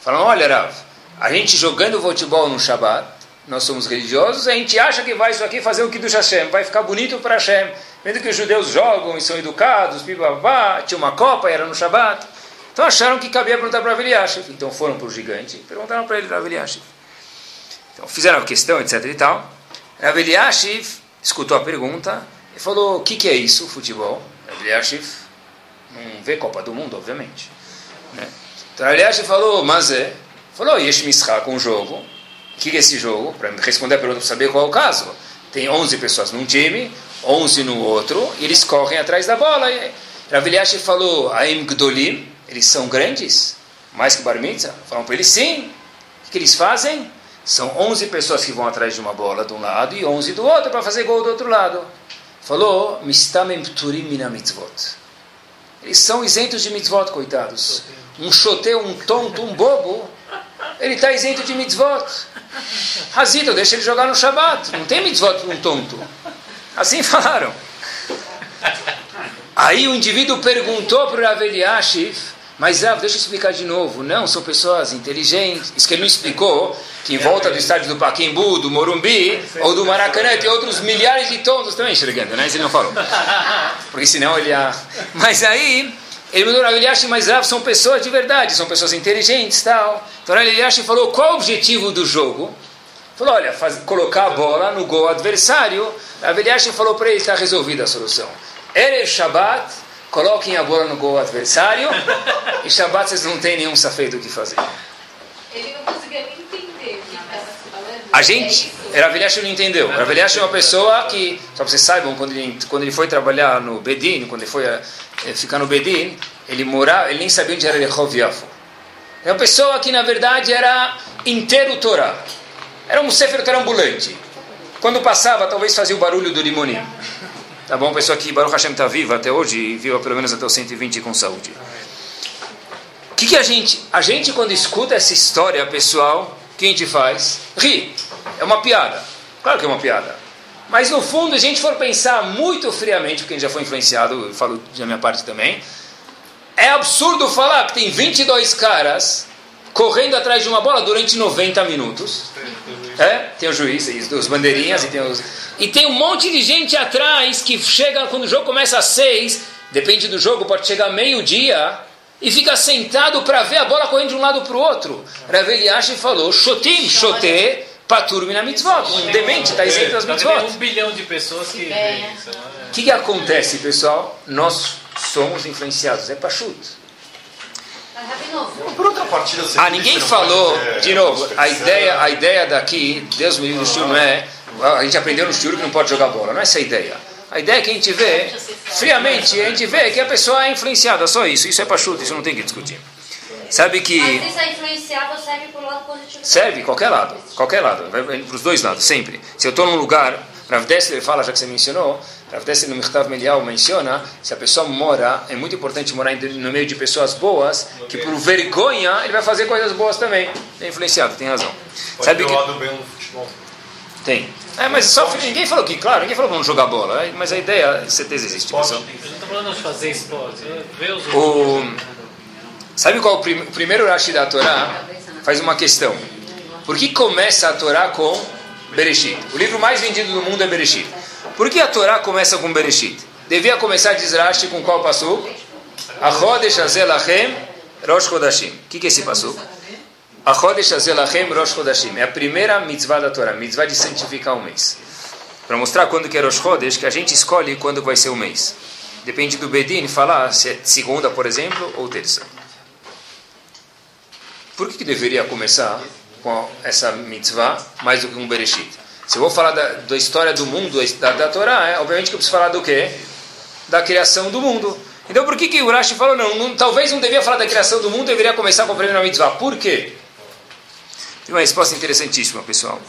Falam: olha, Rav, a gente jogando futebol no Shabat, nós somos religiosos, a gente acha que vai isso aqui fazer o que do Hashem, vai ficar bonito para Hashem. Vendo que os judeus jogam e são educados, bibabá, tinha uma copa, era no Shabat. Então acharam que cabia perguntar para Aveliashiv. Então foram para o gigante perguntaram para ele, Rav Eliashiv. Então fizeram a questão, etc e tal. Rav Eliashiv escutou a pergunta e falou, o que, que é isso, futebol? Rav Eliashiv não vê Copa do Mundo, obviamente. Né? Então Rav Eliashiv falou, mas é. Falou, Yesh Mishra com o jogo. O que, é esse jogo? Para responder a pergunta, para saber qual é o caso. Tem 11 pessoas num time, 11 no outro, e eles correm atrás da bola. Rav Eliashiv falou, Aim Gdolim, eles são grandes? Mais que Bar Mitzvah? Falam para eles, sim. O que eles fazem? São 11 pessoas que vão atrás de uma bola de um lado e 11 do outro para fazer gol do outro lado. Falou, Mistamem Pturim Mina Mitzvot. Eles são isentos de mitzvot, coitados. Um choteu, um tonto, um bobo, ele está isento de mitzvot. Razito, deixa ele jogar no Shabat. Não tem mitzvot um tonto. Assim falaram. Aí o indivíduo perguntou para o Rav Eliashiv, mas Rav, deixa eu explicar de novo. Não, são pessoas inteligentes. Isso que ele não explicou, que em volta do estádio do Paquembu, do Morumbi, ou do Maracanã, tem outros milhares de tontos também enxergando, né? Isso ele não falou. Porque senão ele ia... Mas aí, ele mandou Rav Eliashiv, mas Rav, são pessoas de verdade, são pessoas inteligentes tal. Então Rav Eliashiv falou, qual o objetivo do jogo? Falou, olha, faz, colocar a bola no gol adversário. Rav Eliashiv falou para ele, está resolvida a solução. Erev Shabbat, coloquem a bola no gol adversário, e Shabbat vocês não têm nenhum safeito o que fazer. Ele não conseguia nem entender o que estava falando. A gente, Rav não entendeu. Rav é uma pessoa que, só para vocês saibam, quando ele, quando ele foi trabalhar no Bedin, quando ele foi eh, ficar no Bedin, ele morava, ele nem sabia onde era Rehov Yafo. É uma pessoa que, na verdade, era inteiro Torá. Era um Sefer Torah ambulante. Quando passava, talvez fazia o barulho do limoninho. Tá bom? Pessoa que Baruch Hashem está viva até hoje e viva pelo menos até os 120 com saúde. O que, que a gente... A gente quando escuta essa história, pessoal, o que a gente faz? Ri. É uma piada. Claro que é uma piada. Mas no fundo, a gente for pensar muito friamente, porque a gente já foi influenciado, eu falo da minha parte também, é absurdo falar que tem 22 caras correndo atrás de uma bola durante 90 minutos. É? Tem o juiz, os bandeirinhas e tem os... E tem um monte de gente atrás que chega quando o jogo começa às seis, depende do jogo, pode chegar meio-dia, e fica sentado para ver a bola correndo de um lado para o outro. Rav Eliashi falou, shotim, shoté, patur mina mitzvot. Um demente está isento das mitzvot. Um bilhão de pessoas que veem isso. O que, que acontece, pessoal? Nós somos influenciados, é pachut. Por outra partida, Ah, ninguém falou, de novo, a ideia, a ideia daqui, Deus me livre do não é, a gente aprendeu no shiur que não pode jogar bola, não é essa a ideia. A ideia é que a gente vê, friamente, a gente vê que a pessoa é influenciada, só isso, isso é pachuta, isso não tem que discutir. Sabe que... Vezes a influenciável serve para o lado positivo. Serve, qualquer lado, qualquer lado, vai para os dois lados, sempre. Se eu estou num lugar, Rav Dessler fala, já que você mencionou, Rav Dessler no Michtav Melial menciona, se a pessoa mora, é muito importante morar no meio de pessoas boas, que por vergonha ele vai fazer coisas boas também. É influenciado, tem razão. Pode Sabe ter que... o lado bem no futebol. Tem. É, mas só ninguém falou que, claro, ninguém falou que vamos jogar bola, é, mas a ideia, certeza existe. Eu não estou falando de fazer esporte, é ver os O, sabe qual o, prim, o primeiro Rashi da Torá? Faz uma questão. Por que começa a Torá com Bereshit? O livro mais vendido do mundo é Bereshit. Por que a Torá começa com Bereshit? Devia começar, diz Rashi, com qual passou? Achodesh Azelachem Rosh Chodashim. O que, que é esse passou? Achodesh Azelachem Rosh Chodashim. É a primeira mitzvah da Torá, mitzvah de santificar o mês. Para mostrar quando que é Rosh Chodesh, que a gente escolhe quando vai ser o mês. Depende do Bedin falar se é segunda, por exemplo, ou terça. Por que, que deveria começar com essa mitzvah mais do que um Bereshit? Se eu vou falar da, da história do mundo, da, da Torá, é, obviamente que eu preciso falar do quê? Da criação do mundo. Então por que, que Urashi falou, não, não, talvez não devia falar da criação do mundo, deveria começar com a primeira mitzvah. Por quê? Tem uma resposta interessantíssima, pessoal.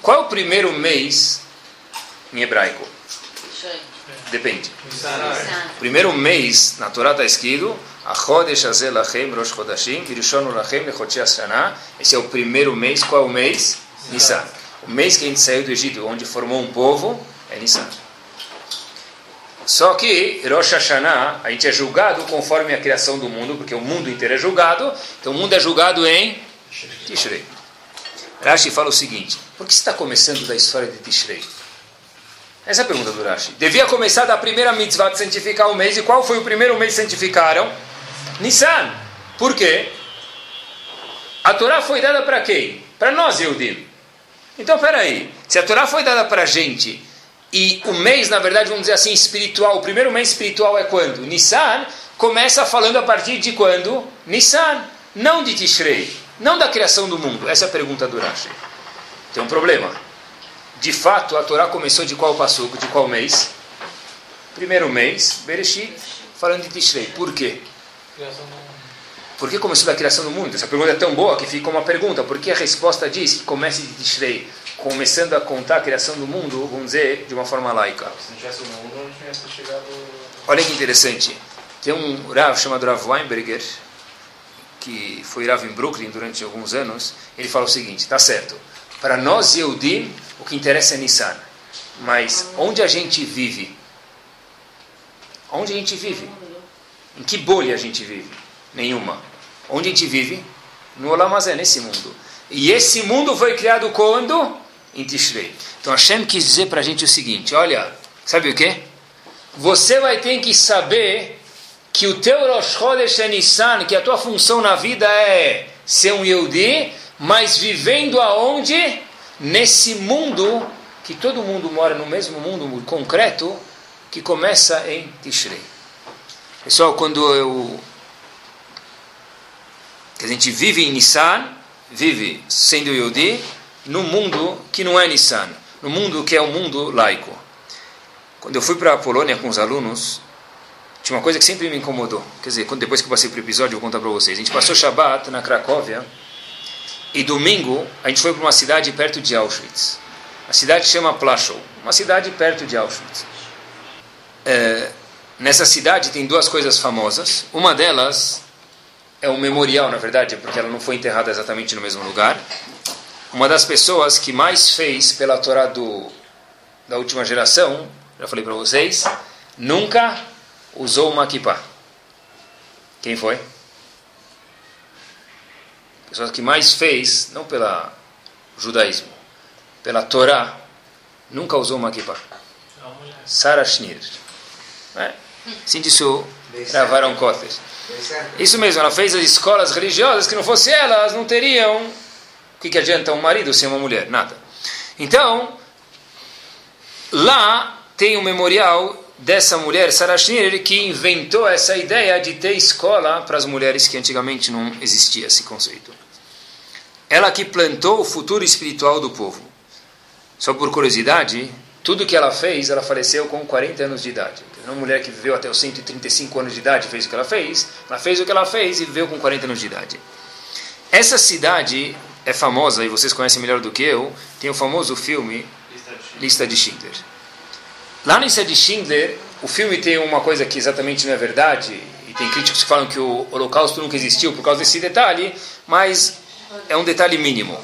Qual é o primeiro mês em hebraico? Depende. Primeiro mês, na Torá está escrito Esse é o primeiro mês. Qual é o mês? Nissan. O mês que a gente saiu do Egito, onde formou um povo, é Nissan. Só que Rosh Hashanah, a gente é julgado conforme a criação do mundo, porque o mundo inteiro é julgado, então o mundo é julgado em Tishrei. Rashi fala o seguinte: por que você está começando da história de Tishrei? Essa é a pergunta do Rashi. Devia começar da primeira mitzvah de santificar o mês, e qual foi o primeiro mês que santificaram? Nissan. Por quê? A Torá foi dada para quem? Para nós, Eudim. Então, peraí. Se a Torá foi dada para a gente, e o mês, na verdade, vamos dizer assim, espiritual, o primeiro mês espiritual é quando? Nissan, começa falando a partir de quando? Nissan, não de Tishrei, não da criação do mundo. Essa é a pergunta do Rashi. Tem um problema. De fato, a Torá começou de qual passuco, de qual mês? Primeiro mês, Bereshit, falando de Tishrei. Por quê? Por que começou da criação do mundo? Essa pergunta é tão boa que fica uma pergunta. Por que a resposta diz que comece de Tishrei? Começando a contar a criação do mundo, vamos dizer, de uma forma laica. Se não tivesse o mundo, não tinha chegado... Olha que interessante. Tem um Rav chamado Rav Weinberger, que foi Rav em Brooklyn durante alguns anos. Ele fala o seguinte, tá certo. Para nós, Yehudim, o que interessa é Nissan. Mas onde a gente vive? Onde a gente vive? Em que bolha a gente vive? Nenhuma. Onde a gente vive? No Olamazé, nesse mundo. E esse mundo foi criado quando? Em Tishrei. Então Hashem quis dizer para a gente o seguinte, olha, sabe o que? Você vai ter que saber que o teu Rosh Chodesh é Nissan, que a tua função na vida é ser um Yehudi, mas vivendo aonde? Nesse mundo, que todo mundo mora no mesmo mundo concreto, que começa em Tishrei. Pessoal, quando eu... Que a gente vive em Nissan, vive sendo Yehudi, no mundo que não é Nissan, no mundo que é um mundo laico. Quando eu fui para a Polônia com os alunos, tinha uma coisa que sempre me incomodou. Quer dizer, depois que eu passei para o episódio, eu vou contar para vocês. A gente passou Shabbat na Cracóvia e domingo a gente foi para uma cidade perto de Auschwitz. A cidade chama Plaszow, uma cidade perto de Auschwitz. É, nessa cidade tem duas coisas famosas. Uma delas é um memorial, na verdade, porque ela não foi enterrada exatamente no mesmo lugar. Uma das pessoas que mais fez pela Torá do, da última geração, já falei para vocês, nunca usou uma kippah. Quem foi? Pessoa que mais fez, não pela judaísmo, pela Torá, nunca usou uma kippah. Sarah Schneer. É? Sim, disso gravaram Kotter. Isso mesmo, ela fez as escolas religiosas que não fosse elas, não teriam. O que, que adianta um marido sem uma mulher? Nada. Então, lá tem um memorial dessa mulher, Sarah Schneer, que inventou essa ideia de ter escola para as mulheres que antigamente não existia esse conceito. Ela que plantou o futuro espiritual do povo. Só por curiosidade, tudo que ela fez, ela faleceu com 40 anos de idade. Uma mulher que viveu até os 135 anos de idade fez o que ela fez, ela fez o que ela fez e viveu com 40 anos de idade. Essa cidade é famosa, e vocês conhecem melhor do que eu, tem o famoso filme Lista de Schindler. Lá no Lista de Schindler, o filme tem uma coisa que exatamente não é verdade, e tem críticos que falam que o Holocausto nunca existiu por causa desse detalhe, mas é um detalhe mínimo.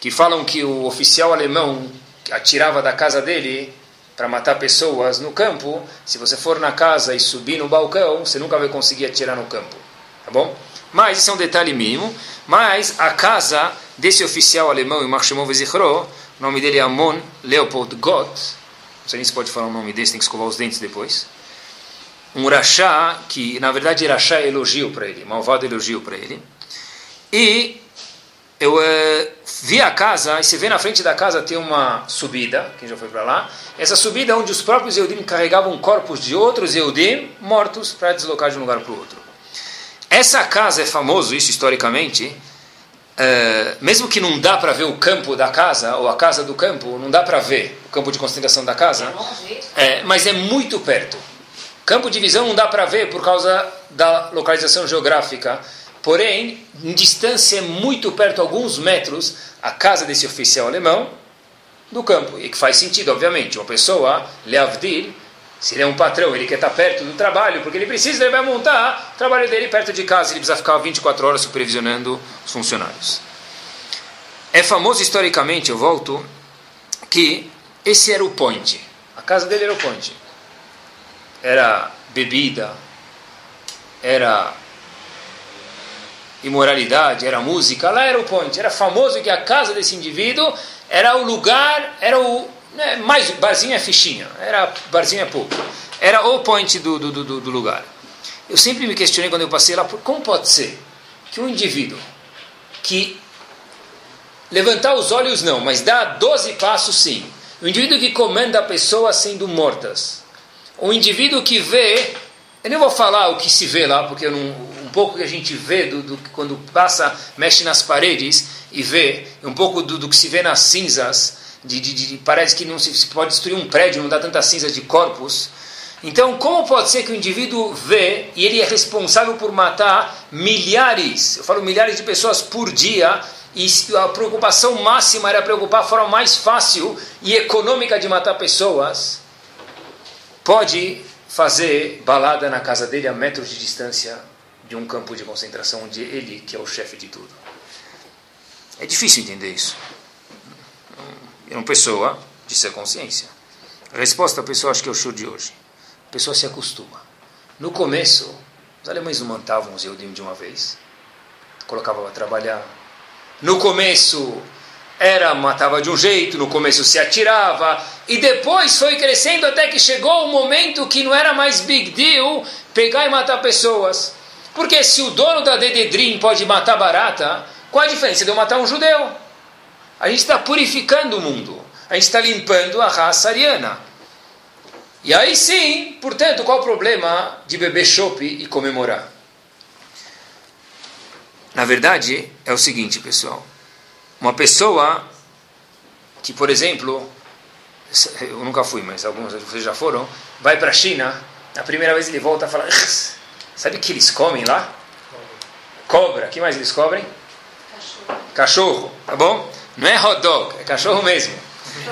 Que falam que o oficial alemão atirava da casa dele para matar pessoas no campo, se você for na casa e subir no balcão, você nunca vai conseguir atirar no campo. Tá bom? Mas isso é um detalhe mínimo. Mas a casa desse oficial alemão, o nome dele é Amon Leopold Gott, não sei nem se pode falar o nome desse, tem que escovar os dentes depois. Um rachá, que na verdade rachá é elogio para ele, malvado elogio para ele. E eu eh, vi a casa, e você vê na frente da casa tem uma subida, quem já foi para lá. Essa subida é onde os próprios Eudim carregavam corpos de outros Eudim mortos para deslocar de um lugar para o outro. Essa casa é famoso, isso historicamente, eh, mesmo que não dá para ver o campo da casa, ou a casa do campo, não dá para ver o campo de concentração da casa, é, mas é muito perto. Campo de visão não dá para ver por causa da localização geográfica, porém, em distância muito perto, alguns metros, a casa desse oficial alemão do campo. E que faz sentido, obviamente. Uma pessoa, Leavdil, Se ele é um patrão, ele quer estar perto do trabalho, porque ele precisa, ele vai montar o trabalho dele perto de casa, ele precisa ficar 24 horas supervisionando os funcionários. É famoso historicamente, eu volto, que esse era o point. A casa dele era o point. Era bebida, era imoralidade, era música, lá era o point. Era famoso que a casa desse indivíduo era o lugar, era o né, mais barzinho é fichinha, era barzinho é pouco. Era o point do, do, do, do lugar. Eu sempre me questionei quando eu passei lá, como pode ser que um indivíduo que levantar os olhos não, mas dá 12 passos sim. O indivíduo que comanda pessoas sendo mortas. O indivíduo que vê, eu não vou falar o que se vê lá, porque não, um pouco que a gente vê do, do, quando passa, mexe nas paredes e vê, um pouco do, do que se vê nas cinzas, de, de, de, parece que não se, pode destruir um prédio, não dá tanta cinza de corpos. Então, como pode ser que o indivíduo vê e ele é responsável por matar milhares, eu falo milhares de pessoas por dia, e a preocupação máxima era preocupar a forma mais fácil e econômica de matar pessoas, pode fazer balada na casa dele a metros de distância de um campo de concentração onde ele, que é o chefe de tudo. É difícil entender isso. Uma pessoa de ser consciência. Resposta a pessoa acho que é o show de hoje. A pessoa se acostuma. No começo, os alemães não mantavam os Eudim de uma vez. Colocavam para trabalhar. No começo, era matava de um jeito, no começo se atirava, e depois foi crescendo até que chegou o momento que não era mais big deal pegar e matar pessoas. Porque se o dono da Dededrim pode matar barata, qual a diferença de eu matar um judeu? A gente está purificando o mundo. A gente está limpando a raça ariana. E aí sim, portanto, qual o problema de beber chope e comemorar? Na verdade, é o seguinte, pessoal. Uma pessoa que, por exemplo, eu nunca fui, mas alguns de vocês já foram, vai para a China, na primeira vez ele volta e fala: Sabe o que eles comem lá? Cobra. O que mais eles cobrem? Cachorro. Cachorro, tá bom? Não é hot dog, é cachorro mesmo.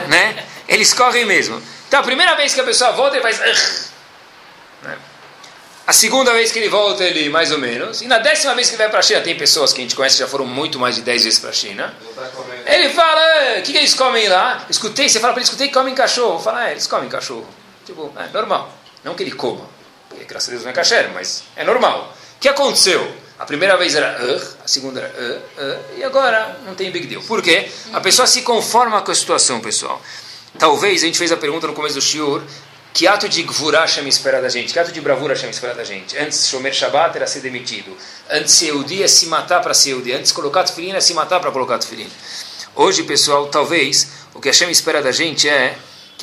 né? Eles correm mesmo. Então a primeira vez que a pessoa volta, ele faz. Né? A segunda vez que ele volta, ele mais ou menos. E na décima vez que ele vai para a China, tem pessoas que a gente conhece que já foram muito mais de dez vezes para a China. Ele fala: o que, que eles comem lá? Escutei, você fala para ele: escutei que comem cachorro. Fala: é, eles comem cachorro. Tipo, é normal. Não que ele coma. Porque graças a Deus não é kasher, mas é normal. O que aconteceu? A primeira vez era uh, a segunda era uh, uh, e agora não tem big deal. Por quê? A pessoa se conforma com a situação, pessoal. Talvez, a gente fez a pergunta no começo do shiur, que ato de gvurá chama espera da gente? Que ato de bravura chama espera da gente? Antes, Shomer Shabbat era ser demitido. Antes, Eudi é se matar para ser Eudi. Antes, colocar tefilim é se matar para colocar tefilim. Hoje, pessoal, talvez, o que a Shem espera da gente é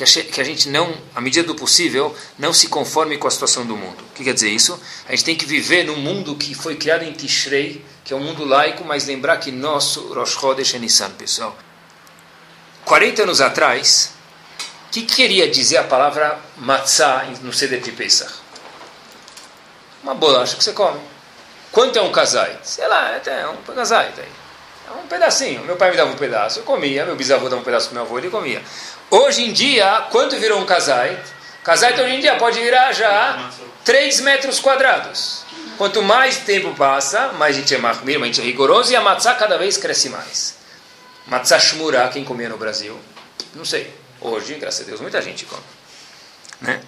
que a gente não, à medida do possível, não se conforme com a situação do mundo. O que quer dizer isso? A gente tem que viver num mundo que foi criado em Tishrei, que é um mundo laico, mas lembrar que nosso Rosh Chodesh é Nissan, pessoal. 40 anos atrás, o que queria dizer a palavra matzah no de Pesach? Uma bolacha que você come. Quanto é um casai? Sei lá, é um casai. Tá é um pedacinho. Meu pai me dava um pedaço, eu comia. Meu bisavô dava um pedaço para meu avô, ele comia. Hoje em dia, quanto virou um casai? Casai hoje em dia pode virar já 3 metros quadrados. Quanto mais tempo passa, mais a gente é mahmir, mais a gente é rigoroso e a matzá cada vez cresce mais. Matzá shmura, quem comia no Brasil? Não sei. Hoje, graças a Deus, muita gente come. Né?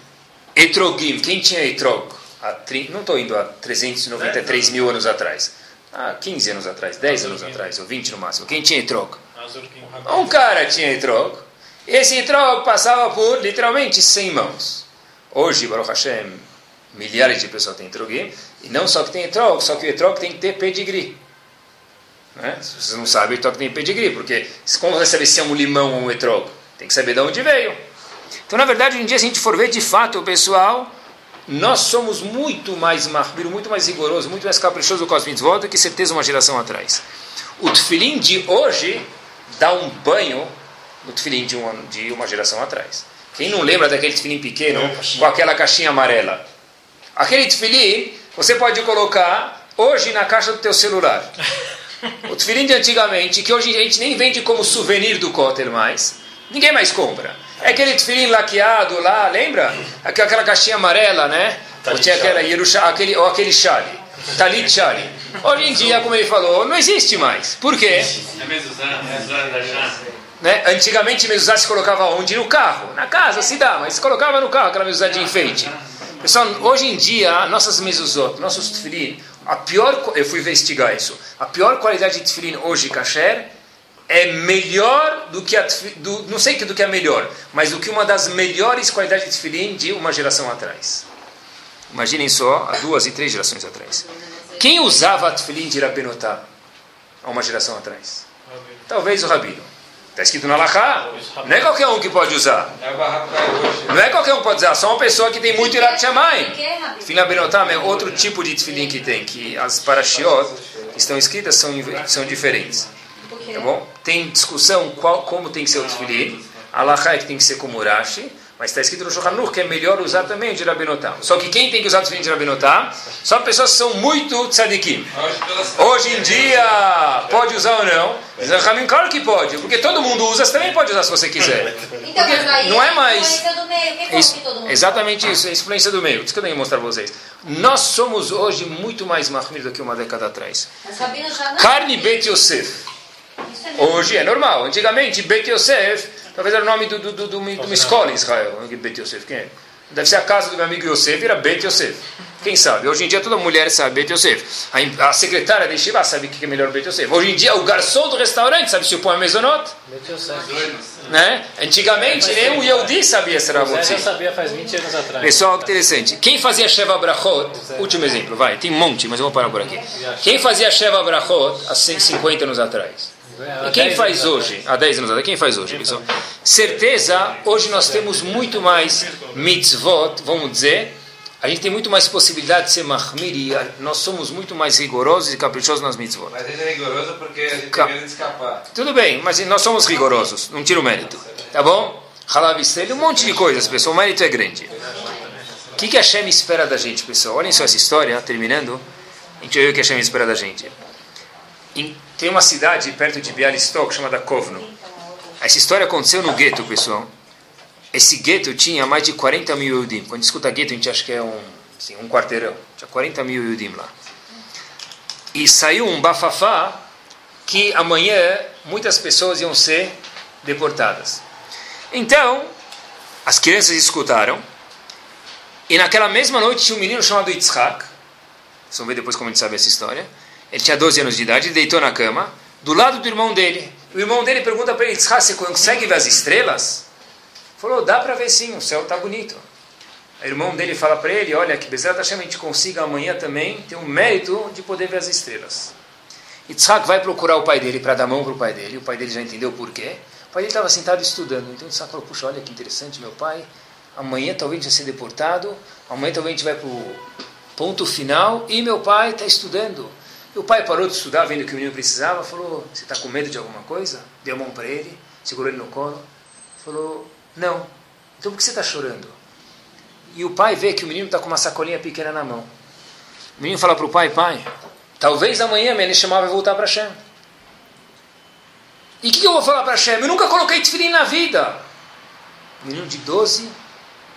Etrogim, quem tinha etrog? Não estou indo a 393 mil anos atrás. Há 15 anos atrás, 10 anos atrás, ou 20 no máximo. Quem tinha etrog? Um cara tinha etrog. Esse etrog passava por literalmente 100 mãos. Hoje, Baruch Hashem, milhares de pessoas têm etrogim, e não só que tem etrog, só que o etrog tem que ter pedigree. Né? Se você não sabe, o etrog tem pedigree, porque como você sabe se é um limão ou um etrog? Tem que saber de onde veio. Então, na verdade, em dia, se a gente for ver de fato o pessoal, nós somos muito mais mahbir, muito mais rigoroso, muito mais caprichoso com as mitzvot do que certeza uma geração atrás. O tefilim de hoje dá um banho no tefilim de uma, de uma geração atrás. Quem não lembra daquele tefilim pequeno com aquela caixinha amarela? Aquele tefilim você pode colocar hoje na caixa do teu celular. O tefilim de antigamente, que hoje a gente nem vende como souvenir do Kotel mais, ninguém mais compra. É aquele tefilim laqueado lá, lembra? Aquela caixinha amarela, né? Ou tinha aquela Yerusha, aquele, ou aquele chale. Talit chale. Hoje em dia, como ele falou, não existe mais. Por quê? É mezuzá, mezuzá da chá. Né? Antigamente, mezuzá se colocava onde? No carro. Na casa se dá, mas se colocava no carro, aquela mezuzá de enfeite. Pessoal, hoje em dia, nossas mezuzot, nossos tefilim, a pior, eu fui investigar isso, a pior qualidade de tefilim hoje, kasher, é melhor do que a, do, não sei que do que a melhor, mas do que uma das melhores qualidades de tefilim de uma geração atrás. Imaginem só, há duas e três gerações atrás. Quem usava tefilim de Rabenotá há uma geração atrás? Talvez o Rabino. Está escrito na Lachá. Não é qualquer um que pode usar. É. Não é qualquer um que pode usar, só uma pessoa que tem muito Irat Shamayim. É? Filha Benotam é outro tipo de tefilim que tem, que as parashiot que estão escritas são, são diferentes. Tá bom? Tem discussão qual, como tem que ser o tefilim. Allah é que tem que ser como Urashi, mas está escrito no Shulchan que é melhor usar também o de Rabinotam. Só que quem tem que usar o tefilim de Rabinotam só pessoas que são muito tzadikim. Hoje, em dia, pode usar ou não? Ramin, claro que pode, porque todo mundo usa, você também pode usar se você quiser. Então, mas aí não é mais- Isso- exatamente isso, é a influência do meio. Isso que eu tenho que mostrar para vocês. Nós somos hoje muito mais mahmir do que uma década atrás. Carne Bet Yosef. É. Hoje é normal. Antigamente, Bet Yosef, talvez era o nome do, do, do, do, de uma escola em Israel. Bet Yosef, quem é? Deve ser a casa do meu amigo Yosef, era Bet Yosef. Quem sabe? Hoje em dia toda mulher sabe Bet Yosef. A, a secretária da Yeshiva sabe o que é melhor Bet Yosef. Hoje em dia o garçom do restaurante sabe se o pão é mesonot. Meteu certo. Né? Antigamente nem o Yehudi sabia se era já você. sabia faz 20 anos atrás. Pessoal, que interessante. Quem fazia Sheva Brachot, último exemplo, vai, tem um monte, mas eu vou parar por aqui. Quem fazia Sheva Brachot há 150 anos atrás? E quem 10 faz hoje? Há 10 anos atrás, quem faz hoje, pessoal? Certeza, hoje nós temos muito mais mitzvot, vamos dizer, a gente tem muito mais possibilidade de ser mahmir e a- nós somos muito mais rigorosos e caprichosos nas mitzvot. Mas ele é rigoroso porque a gente Ca- tem medo de escapar. Tudo bem, mas nós somos rigorosos, não tira o mérito. Tá bom? Halav um monte de coisas, pessoal, o mérito é grande. O que, que Hashem espera da gente, pessoal? Olhem só essa história, terminando. A gente ver o que Hashem espera da gente. Em- tem uma cidade perto de Bialystok chamada Kovno. Essa história aconteceu no gueto, pessoal. Esse gueto tinha mais de 40 mil Yudim. Quando escuta gueto, a gente acha que é um, assim, um quarteirão. Tinha 40 mil Yudim lá. E saiu um bafafá que amanhã muitas pessoas iam ser deportadas. Então, as crianças escutaram. E naquela mesma noite tinha um menino chamado Yitzhak. Vocês vão ver depois como a gente sabe essa história. Ele tinha 12 anos de idade, ele deitou na cama, do lado do irmão dele. O irmão dele pergunta para ele, Yitzhak, você consegue ver as estrelas? Falou, dá para ver sim, o céu está bonito. O irmão dele fala para ele, olha, que Bezerra Hashem a gente consiga amanhã também ter o mérito de poder ver as estrelas. Yitzhak vai procurar o pai dele para dar mão para o pai dele. O pai dele já entendeu por quê. O pai dele estava sentado estudando. Então Yitzhak falou, puxa, olha que interessante, meu pai. Amanhã talvez a gente vai ser deportado. Amanhã talvez a gente vai para o ponto final. E meu pai está estudando. E o pai parou de estudar, vendo que o menino precisava. Falou, você está com medo de alguma coisa? Deu a mão para ele, segurou ele no colo. Falou, não. Então por que você está chorando? E o pai vê que o menino está com uma sacolinha pequena na mão. O menino fala para o pai, pai, talvez amanhã minha Neshama vai voltar para Hashem. E o que, que eu vou falar para Hashem? Eu nunca coloquei tefilim na vida. Menino de 12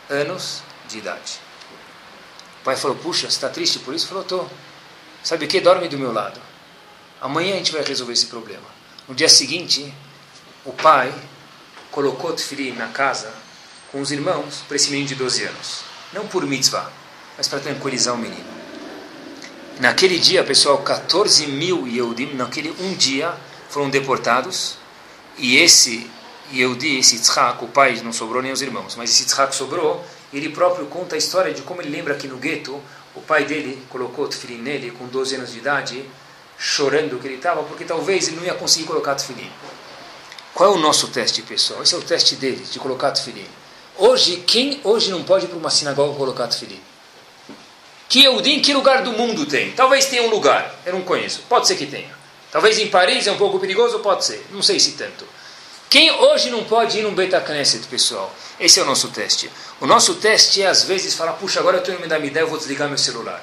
anos de idade. O pai falou, puxa, você está triste por isso? Falou, estou. Sabe o que? Dorme do meu lado. Amanhã a gente vai resolver esse problema. No dia seguinte, o pai colocou tefilim na casa com os irmãos para esse menino de 12 anos. Não por mitzvah, mas para tranquilizar o menino. Naquele dia, pessoal, 14 mil Yehudim, naquele um dia, foram deportados. E esse Yehudi, esse Yitzhak, o pai, não sobrou nem os irmãos, mas esse Yitzhak sobrou. Ele próprio conta a história de como ele lembra que no gueto, pai dele colocou o tefilim nele, com 12 anos de idade, chorando que ele estava, porque talvez ele não ia conseguir colocar tefilim. Qual é o nosso teste, pessoal? Esse é o teste dele, de colocar tefilim. Hoje, quem hoje não pode ir para uma sinagoga colocar tefilim? Que Yehudim, que lugar do mundo tem? Talvez tenha um lugar, eu não conheço. Pode ser que tenha. Talvez em Paris é um pouco perigoso, pode ser. Não sei se tanto. Quem hoje não pode ir num Beta Knesset, pessoal? Esse é o nosso teste. O nosso teste é, às vezes, falar, puxa, agora eu indo me dar minha ideia, eu vou desligar meu celular.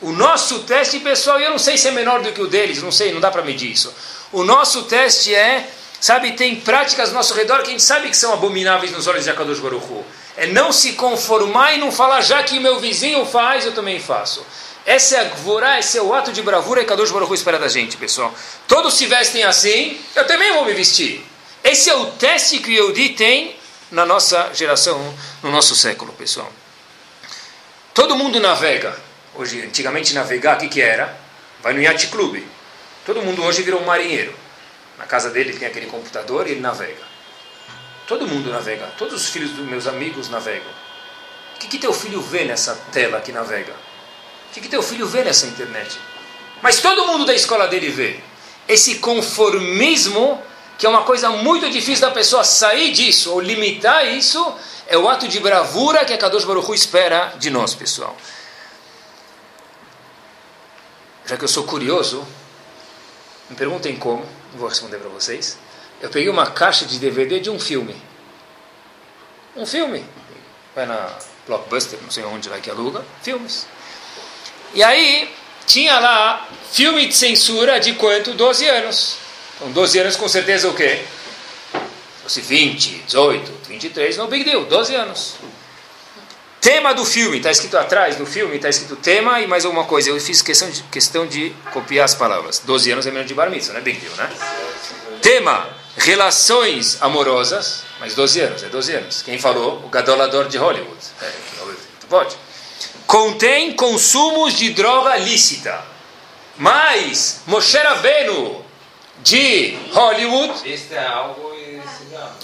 O nosso teste, pessoal, eu não sei se é menor do que o deles, não sei, não dá para medir isso. O nosso teste é Sabe, tem práticas ao nosso redor que a gente sabe que são abomináveis nos olhos de Akadosh Baruch Hu. É não se conformar e não falar, já que meu vizinho faz, eu também faço. Essa é a gvorá, esse é o ato de bravura que Kadosh Baruch Hu espera da gente, pessoal. Todos se vestem assim, eu também vou me vestir. Esse é o teste que Yehudi tem na nossa geração, no nosso século, pessoal. Todo mundo navega. Hoje, antigamente navegar, o que, que era? Vai no yacht clube. Todo mundo hoje virou um marinheiro. Na casa dele tem aquele computador e ele navega. Todo mundo navega. Todos os filhos dos meus amigos navegam. O que, que teu filho vê nessa tela que navega? Que, que teu filho vê nessa internet? Mas todo mundo da escola dele vê. Esse conformismo, que é uma coisa muito difícil da pessoa sair disso ou limitar isso, é o ato de bravura que a Kadosh Baruch Hu espera de nós, pessoal. Já que eu sou curioso, me perguntem como, não vou responder para vocês. Eu peguei uma caixa de DVD de um filme. Um filme. Vai na Blockbuster, não sei onde lá que aluga. Filmes. E aí, tinha lá filme de censura de quanto? 12 anos. Então, 12 anos com certeza o quê? Se fosse 20, 18, 23, não big deal, 12 anos. Tema do filme, está escrito atrás do filme, está escrito tema e mais alguma coisa. Eu fiz questão de, questão de copiar as palavras. 12 anos é menos de bar não é big deal, né? Tema, relações amorosas, mas 12 anos, é 12 anos. Quem falou? O gadolador de Hollywood. É, pode. Contém consumos de droga lícita. Mas Moshe Rabbeinu de Hollywood... Este é algo e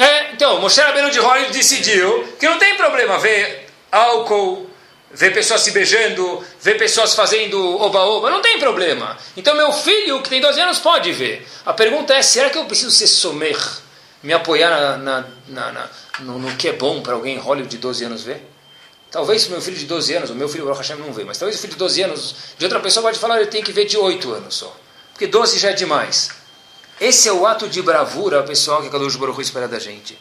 É, então, Moshe Rabbeinu de Hollywood decidiu que não tem problema ver álcool, ver pessoas se beijando, ver pessoas fazendo oba-oba, não tem problema. Então, meu filho, que tem 12 anos, pode ver. A pergunta é: será que eu preciso ser somer, me apoiar na, na, na, na no, no, que é bom para alguém em Hollywood de 12 anos ver? Talvez o meu filho de 12 anos, o meu filho Baruch Hashem não vê, mas talvez o filho de 12 anos de outra pessoa pode falar, ele tem que ver de 8 anos só. Porque 12 já é demais. Esse é o ato de bravura, pessoal, que Kadosh Baruch espera da gente.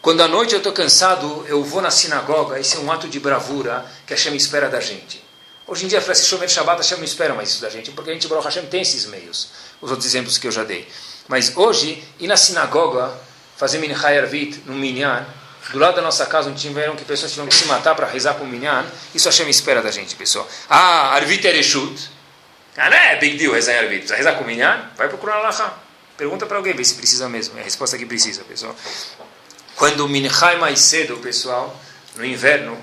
Quando à noite eu estou cansado, eu vou na sinagoga, esse é um ato de bravura que a Hashem espera da gente. Hoje em dia, se chover Shabbat, Hashem não espera mais isso da gente, porque a gente, Baruch Hashem, tem esses meios. Os outros exemplos que eu já dei. Mas hoje, ir na sinagoga, fazer Minchai Arvit no Minyan, do lado da nossa casa, onde tiveram que pessoas tiveram que se matar para rezar com o Minyan, isso a Hashem espera da gente, pessoal. Ah, Arvit Ereshut. Ah, não é big deal rezar em Arvit. Precisa rezar com o Minyan? Vai procurar Allah. Pergunta para alguém, vê se precisa mesmo. É a resposta que precisa, pessoal. Quando o Minchai mais cedo, pessoal, no inverno,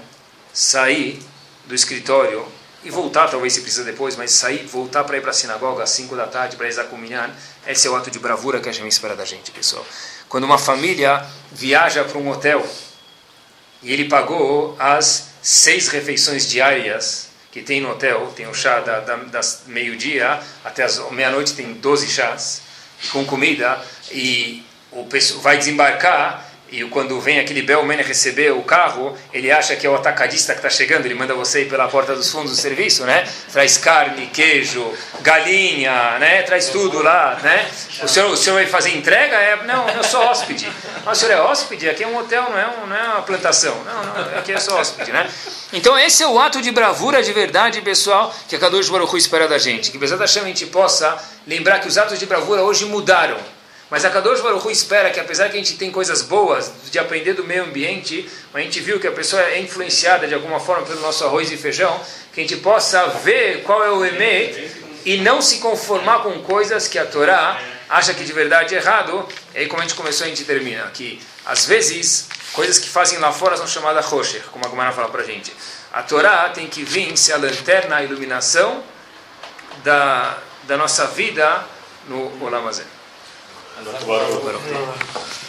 sair do escritório e voltar, talvez se precisa depois, mas sair, voltar para ir para a sinagoga às 5 da tarde para rezar com o Minyan, esse é o ato de bravura que a gente espera da gente, pessoal. Quando uma família viaja para um hotel e ele pagou as seis refeições diárias que tem no hotel, tem o chá da, da, das meio-dia até as meia-noite tem 12 chás com comida e o pessoal vai desembarcar e quando vem aquele bellman receber o carro, ele acha que é o atacadista que está chegando, ele manda você ir pela porta dos fundos do serviço, né? Traz carne, queijo, galinha, né? Traz tudo lá, né? O senhor, o senhor vai fazer entrega? É, não, eu sou hóspede. Ah, o senhor é hóspede? Aqui é um hotel, não é, um, não é uma plantação. Não, não, aqui é só hóspede, né? Então esse é o ato de bravura de verdade, pessoal, que a Kadosh Baruch Hu espera da gente. Que apesar da chama a gente possa lembrar que os atos de bravura hoje mudaram. Mas a Kadosh Baruch Hu espera que, apesar que a gente tem coisas boas de aprender do meio ambiente, a gente viu que a pessoa é influenciada de alguma forma pelo nosso arroz e feijão, que a gente possa ver qual é o Emet e não se conformar com coisas que a Torá acha que de verdade é errado. E aí, como a gente começou, a gente termina. Que, às vezes, coisas que fazem lá fora são chamadas Rocher, como a Gumara fala para gente. A Torá tem que vir ser a lanterna, a iluminação da, da nossa vida no Olamazé. Baruch.